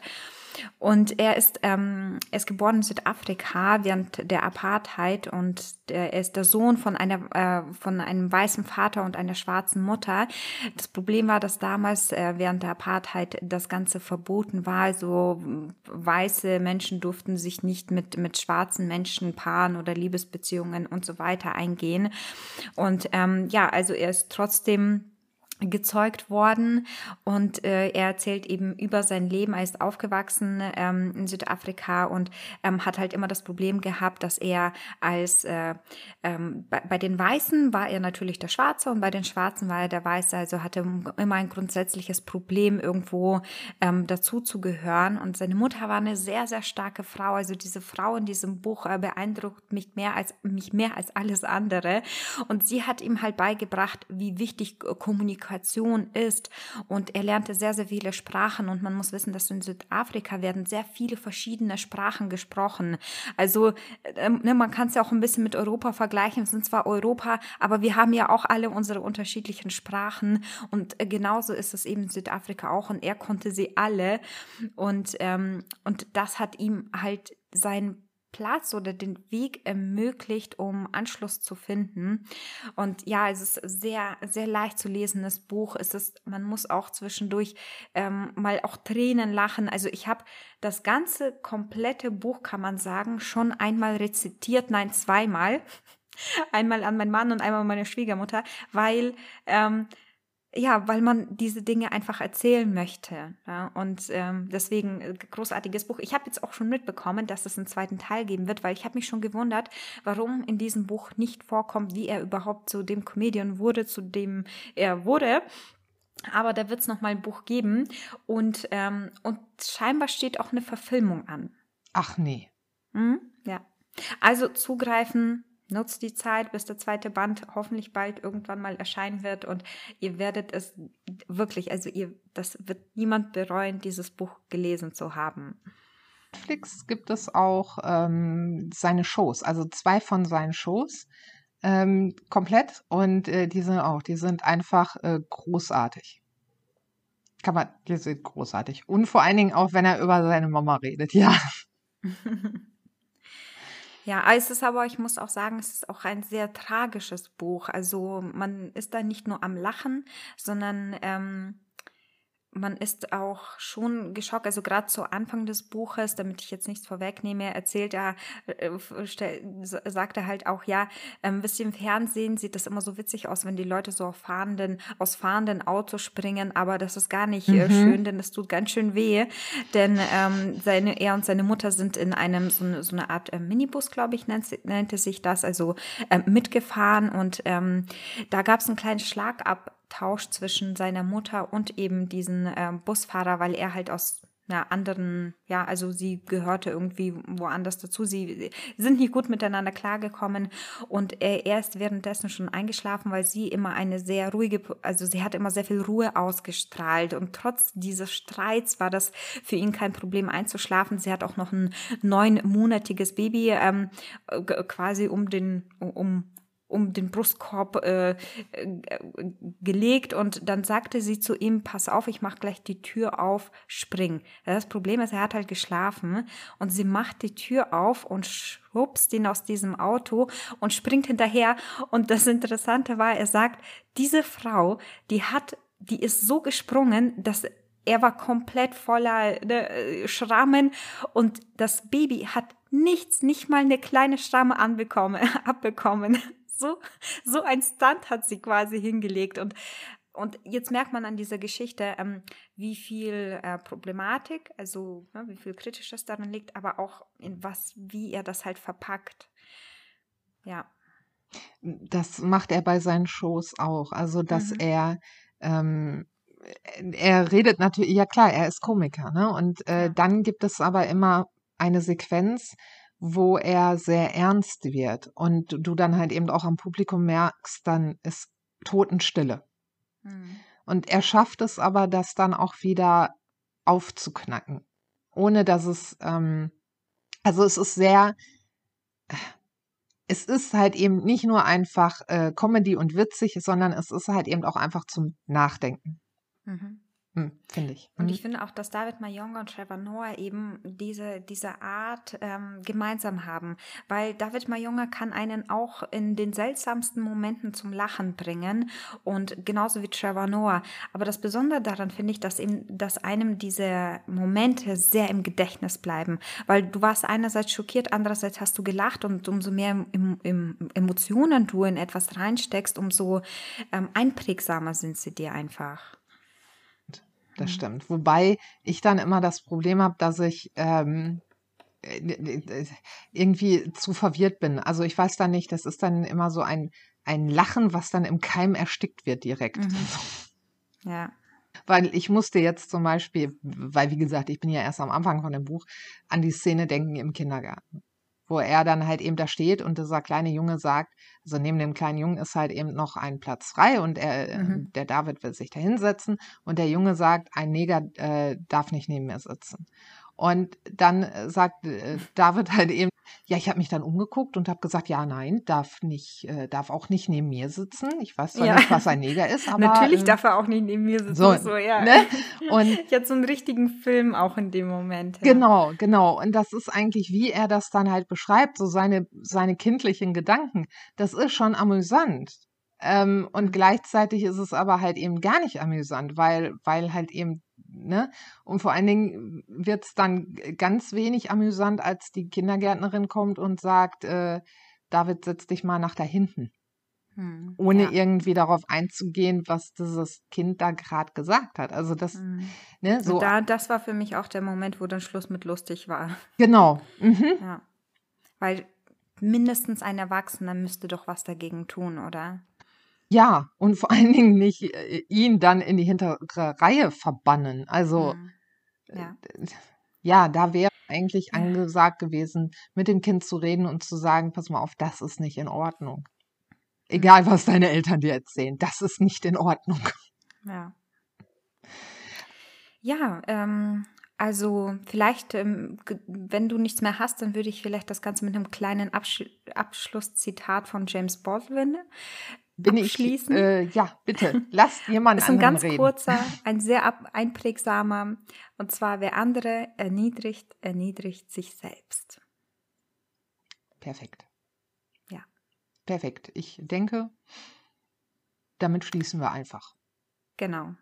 Und er ist, ähm, er ist geboren in Südafrika während der Apartheid und er ist der Sohn von einer, äh, von einem weißen Vater und einer schwarzen Mutter. Das Problem war, dass damals äh, während der Apartheid das Ganze verboten war. Also weiße Menschen durften sich nicht mit, mit schwarzen Menschen paaren oder Liebesbeziehungen und so weiter eingehen. Und ähm, ja, also er ist trotzdem gezeugt worden und äh, er erzählt eben über sein Leben. Er ist aufgewachsen ähm, in Südafrika und ähm, hat halt immer das Problem gehabt, dass er als äh, ähm, bei, bei, den Weißen war er natürlich der Schwarze und bei den Schwarzen war er der Weiße, also hatte immer ein grundsätzliches Problem, irgendwo ähm, dazu zu gehören. Und seine Mutter war eine sehr, sehr starke Frau. Also diese Frau in diesem Buch äh, beeindruckt mich mehr als mich mehr als alles andere. Und sie hat ihm halt beigebracht, wie wichtig Kommunikation Kommunikation ist. Und er lernte sehr, sehr viele Sprachen. Und man muss wissen, dass in Südafrika werden sehr viele verschiedene Sprachen gesprochen. Also ähm, ne, man kann es ja auch ein bisschen mit Europa vergleichen. Wir sind zwar Europa, aber wir haben ja auch alle unsere unterschiedlichen Sprachen. Und äh, genauso ist es eben in Südafrika auch. Und er konnte sie alle. Und, ähm, und das hat ihm halt sein Platz oder den Weg ermöglicht, um Anschluss zu finden. Und ja, es ist sehr, sehr leicht zu lesendes Buch. Es ist, man muss auch zwischendurch ähm, mal auch Tränen lachen. Also ich habe das ganze komplette Buch, kann man sagen, schon einmal rezitiert, nein, zweimal. Einmal an meinen Mann und einmal an meine Schwiegermutter, weil ähm, ja, weil man diese Dinge einfach erzählen möchte. Ja? Und ähm, deswegen äh, großartiges Buch. Ich habe jetzt auch schon mitbekommen, dass es einen zweiten Teil geben wird, weil ich habe mich schon gewundert, warum in diesem Buch nicht vorkommt, wie er überhaupt zu dem Comedian wurde, zu dem er wurde. Aber da wird es nochmal ein Buch geben und, ähm, und scheinbar steht auch eine Verfilmung an. Ach nee. Hm? Ja. Also zugreifen, nutzt die Zeit, bis der zweite Band hoffentlich bald irgendwann mal erscheinen wird und ihr werdet es wirklich, also ihr, das wird niemand bereuen, dieses Buch gelesen zu haben. Netflix gibt es auch ähm, seine Shows, also zwei von seinen Shows ähm, komplett und äh, die sind auch, die sind einfach äh, großartig. Kann man, die sind großartig. Und vor allen Dingen auch, wenn er über seine Mama redet, ja. Ja, es ist aber, ich muss auch sagen, es ist auch ein sehr tragisches Buch. Also man ist da nicht nur am Lachen, sondern ähm, man ist auch schon geschockt, also gerade zu Anfang des Buches, damit ich jetzt nichts vorwegnehme, erzählt er, äh, sagt er halt auch, ja, ähm, wisst ihr, im Fernsehen sieht das immer so witzig aus, wenn die Leute so auf fahrenden, aus fahrenden Autos springen, aber das ist gar nicht äh, mhm. schön, denn das tut ganz schön weh, denn ähm, seine, er und seine Mutter sind in einem, so, so eine Art äh, Minibus, glaube ich, nennt, nannte sich das, also äh, mitgefahren und ähm, da gab es einen kleinen Schlagab Tausch zwischen seiner Mutter und eben diesen äh, Busfahrer, weil er halt aus einer anderen, ja, also sie gehörte irgendwie woanders dazu. Sie sind nicht gut miteinander klargekommen und er, er ist währenddessen schon eingeschlafen, weil sie immer eine sehr ruhige, also sie hat immer sehr viel Ruhe ausgestrahlt und trotz dieses Streits war das für ihn kein Problem einzuschlafen. Sie hat auch noch ein neunmonatiges Baby ähm, quasi um den, um um den Brustkorb äh, äh, gelegt und dann sagte sie zu ihm, pass auf, ich mach gleich die Tür auf, spring. Das Problem ist, er hat halt geschlafen und sie macht die Tür auf und schubst ihn aus diesem Auto und springt hinterher und das Interessante war, er sagt, diese Frau, die hat, die ist so gesprungen, dass er war komplett voller ne, Schrammen und das Baby hat nichts, nicht mal eine kleine Schramme anbekommen, abbekommen so, so ein Stunt hat sie quasi hingelegt. Und, und jetzt merkt man an dieser Geschichte, ähm, wie viel äh, Problematik, also ne, wie viel Kritisches darin liegt, aber auch in was, wie er das halt verpackt. Ja. Das macht er bei seinen Shows auch. Also, dass mhm. er ähm, er redet natürlich, ja klar, er ist Komiker, ne? Und äh, dann gibt es aber immer eine Sequenz, wo er sehr ernst wird und du dann halt eben auch am Publikum merkst, dann ist Totenstille. Mhm. Und er schafft es aber, das dann auch wieder aufzuknacken, ohne dass es, ähm, also es ist sehr, es ist halt eben nicht nur einfach äh, Comedy und witzig, sondern es ist halt eben auch einfach zum Nachdenken. Mhm. Hm, finde ich. Und Mhm. ich finde auch, dass David Mayonga und Trevor Noah eben diese, diese Art ähm, gemeinsam haben. Weil David Mayonga kann einen auch in den seltsamsten Momenten zum Lachen bringen und genauso wie Trevor Noah. Aber das Besondere daran finde ich, dass, ihm, dass einem diese Momente sehr im Gedächtnis bleiben. Weil du warst einerseits schockiert, andererseits hast du gelacht und umso mehr im, im, im Emotionen du in etwas reinsteckst, umso ähm, einprägsamer sind sie dir einfach. Das stimmt. Wobei ich dann immer das Problem habe, dass ich ähm, äh, äh, irgendwie zu verwirrt bin. Also ich weiß dann nicht, das ist dann immer so ein, ein Lachen, was dann im Keim erstickt wird direkt. Mhm. Ja. Weil ich musste jetzt zum Beispiel, weil wie gesagt, ich bin ja erst am Anfang von dem Buch, an die Szene denken im Kindergarten. Wo er dann halt eben da steht und dieser kleine Junge sagt, also neben dem kleinen Jungen ist halt eben noch ein Platz frei und er, Mhm. der David will sich da hinsetzen und der Junge sagt, ein Neger äh, darf nicht neben mir sitzen. Und dann äh, sagt äh, David halt eben, ja, ich habe mich dann umgeguckt und habe gesagt, ja, nein, darf nicht, äh, darf auch nicht neben mir sitzen. Ich weiß zwar Ja. nicht, was ein Neger ist, aber Natürlich ähm, darf er auch nicht neben mir sitzen. so, So, ja. ne? Und Ich hatte so einen richtigen Film auch in dem Moment. Ja. Genau, genau. Und das ist eigentlich, wie er das dann halt beschreibt, so seine, seine kindlichen Gedanken. Das ist schon amüsant. Ähm, und gleichzeitig ist es aber halt eben gar nicht amüsant, weil, weil halt eben, ne? Und vor allen Dingen wird es dann ganz wenig amüsant, als die Kindergärtnerin kommt und sagt, äh, David, setz dich mal nach da hinten Hm, ohne ja. irgendwie darauf einzugehen, was dieses Kind da gerade gesagt hat. Also das, Hm. ne, so, Und da, das war für mich auch der Moment, wo dann Schluss mit lustig war. genau. Mhm. Ja. Weil mindestens ein Erwachsener müsste doch was dagegen tun, oder? Ja, und vor allen Dingen nicht äh, ihn dann in die hintere Reihe verbannen. Also, Hm. Ja. äh, ja, da wäre eigentlich Ja. angesagt gewesen, mit dem Kind zu reden und zu sagen, pass mal auf, das ist nicht in Ordnung. Egal, was deine Eltern dir erzählen, das ist nicht in Ordnung. Ja. Ja, ähm, also vielleicht, ähm, wenn du nichts mehr hast, dann würde ich vielleicht das Ganze mit einem kleinen Absch Abschlusszitat von James Baldwin Bin ich, abschließen. äh, ja, bitte, lasst jemand ist ein anderen ganz reden. kurzer, ein sehr ab einprägsamer. Und zwar, wer andere erniedrigt, erniedrigt sich selbst. Perfekt. Ja. Perfekt. Ich denke, damit schließen wir einfach. Genau.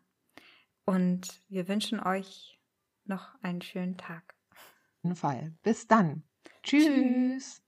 Und wir wünschen euch noch einen schönen Tag. Auf jeden Fall. Bis dann. Tschüss. Tschüss.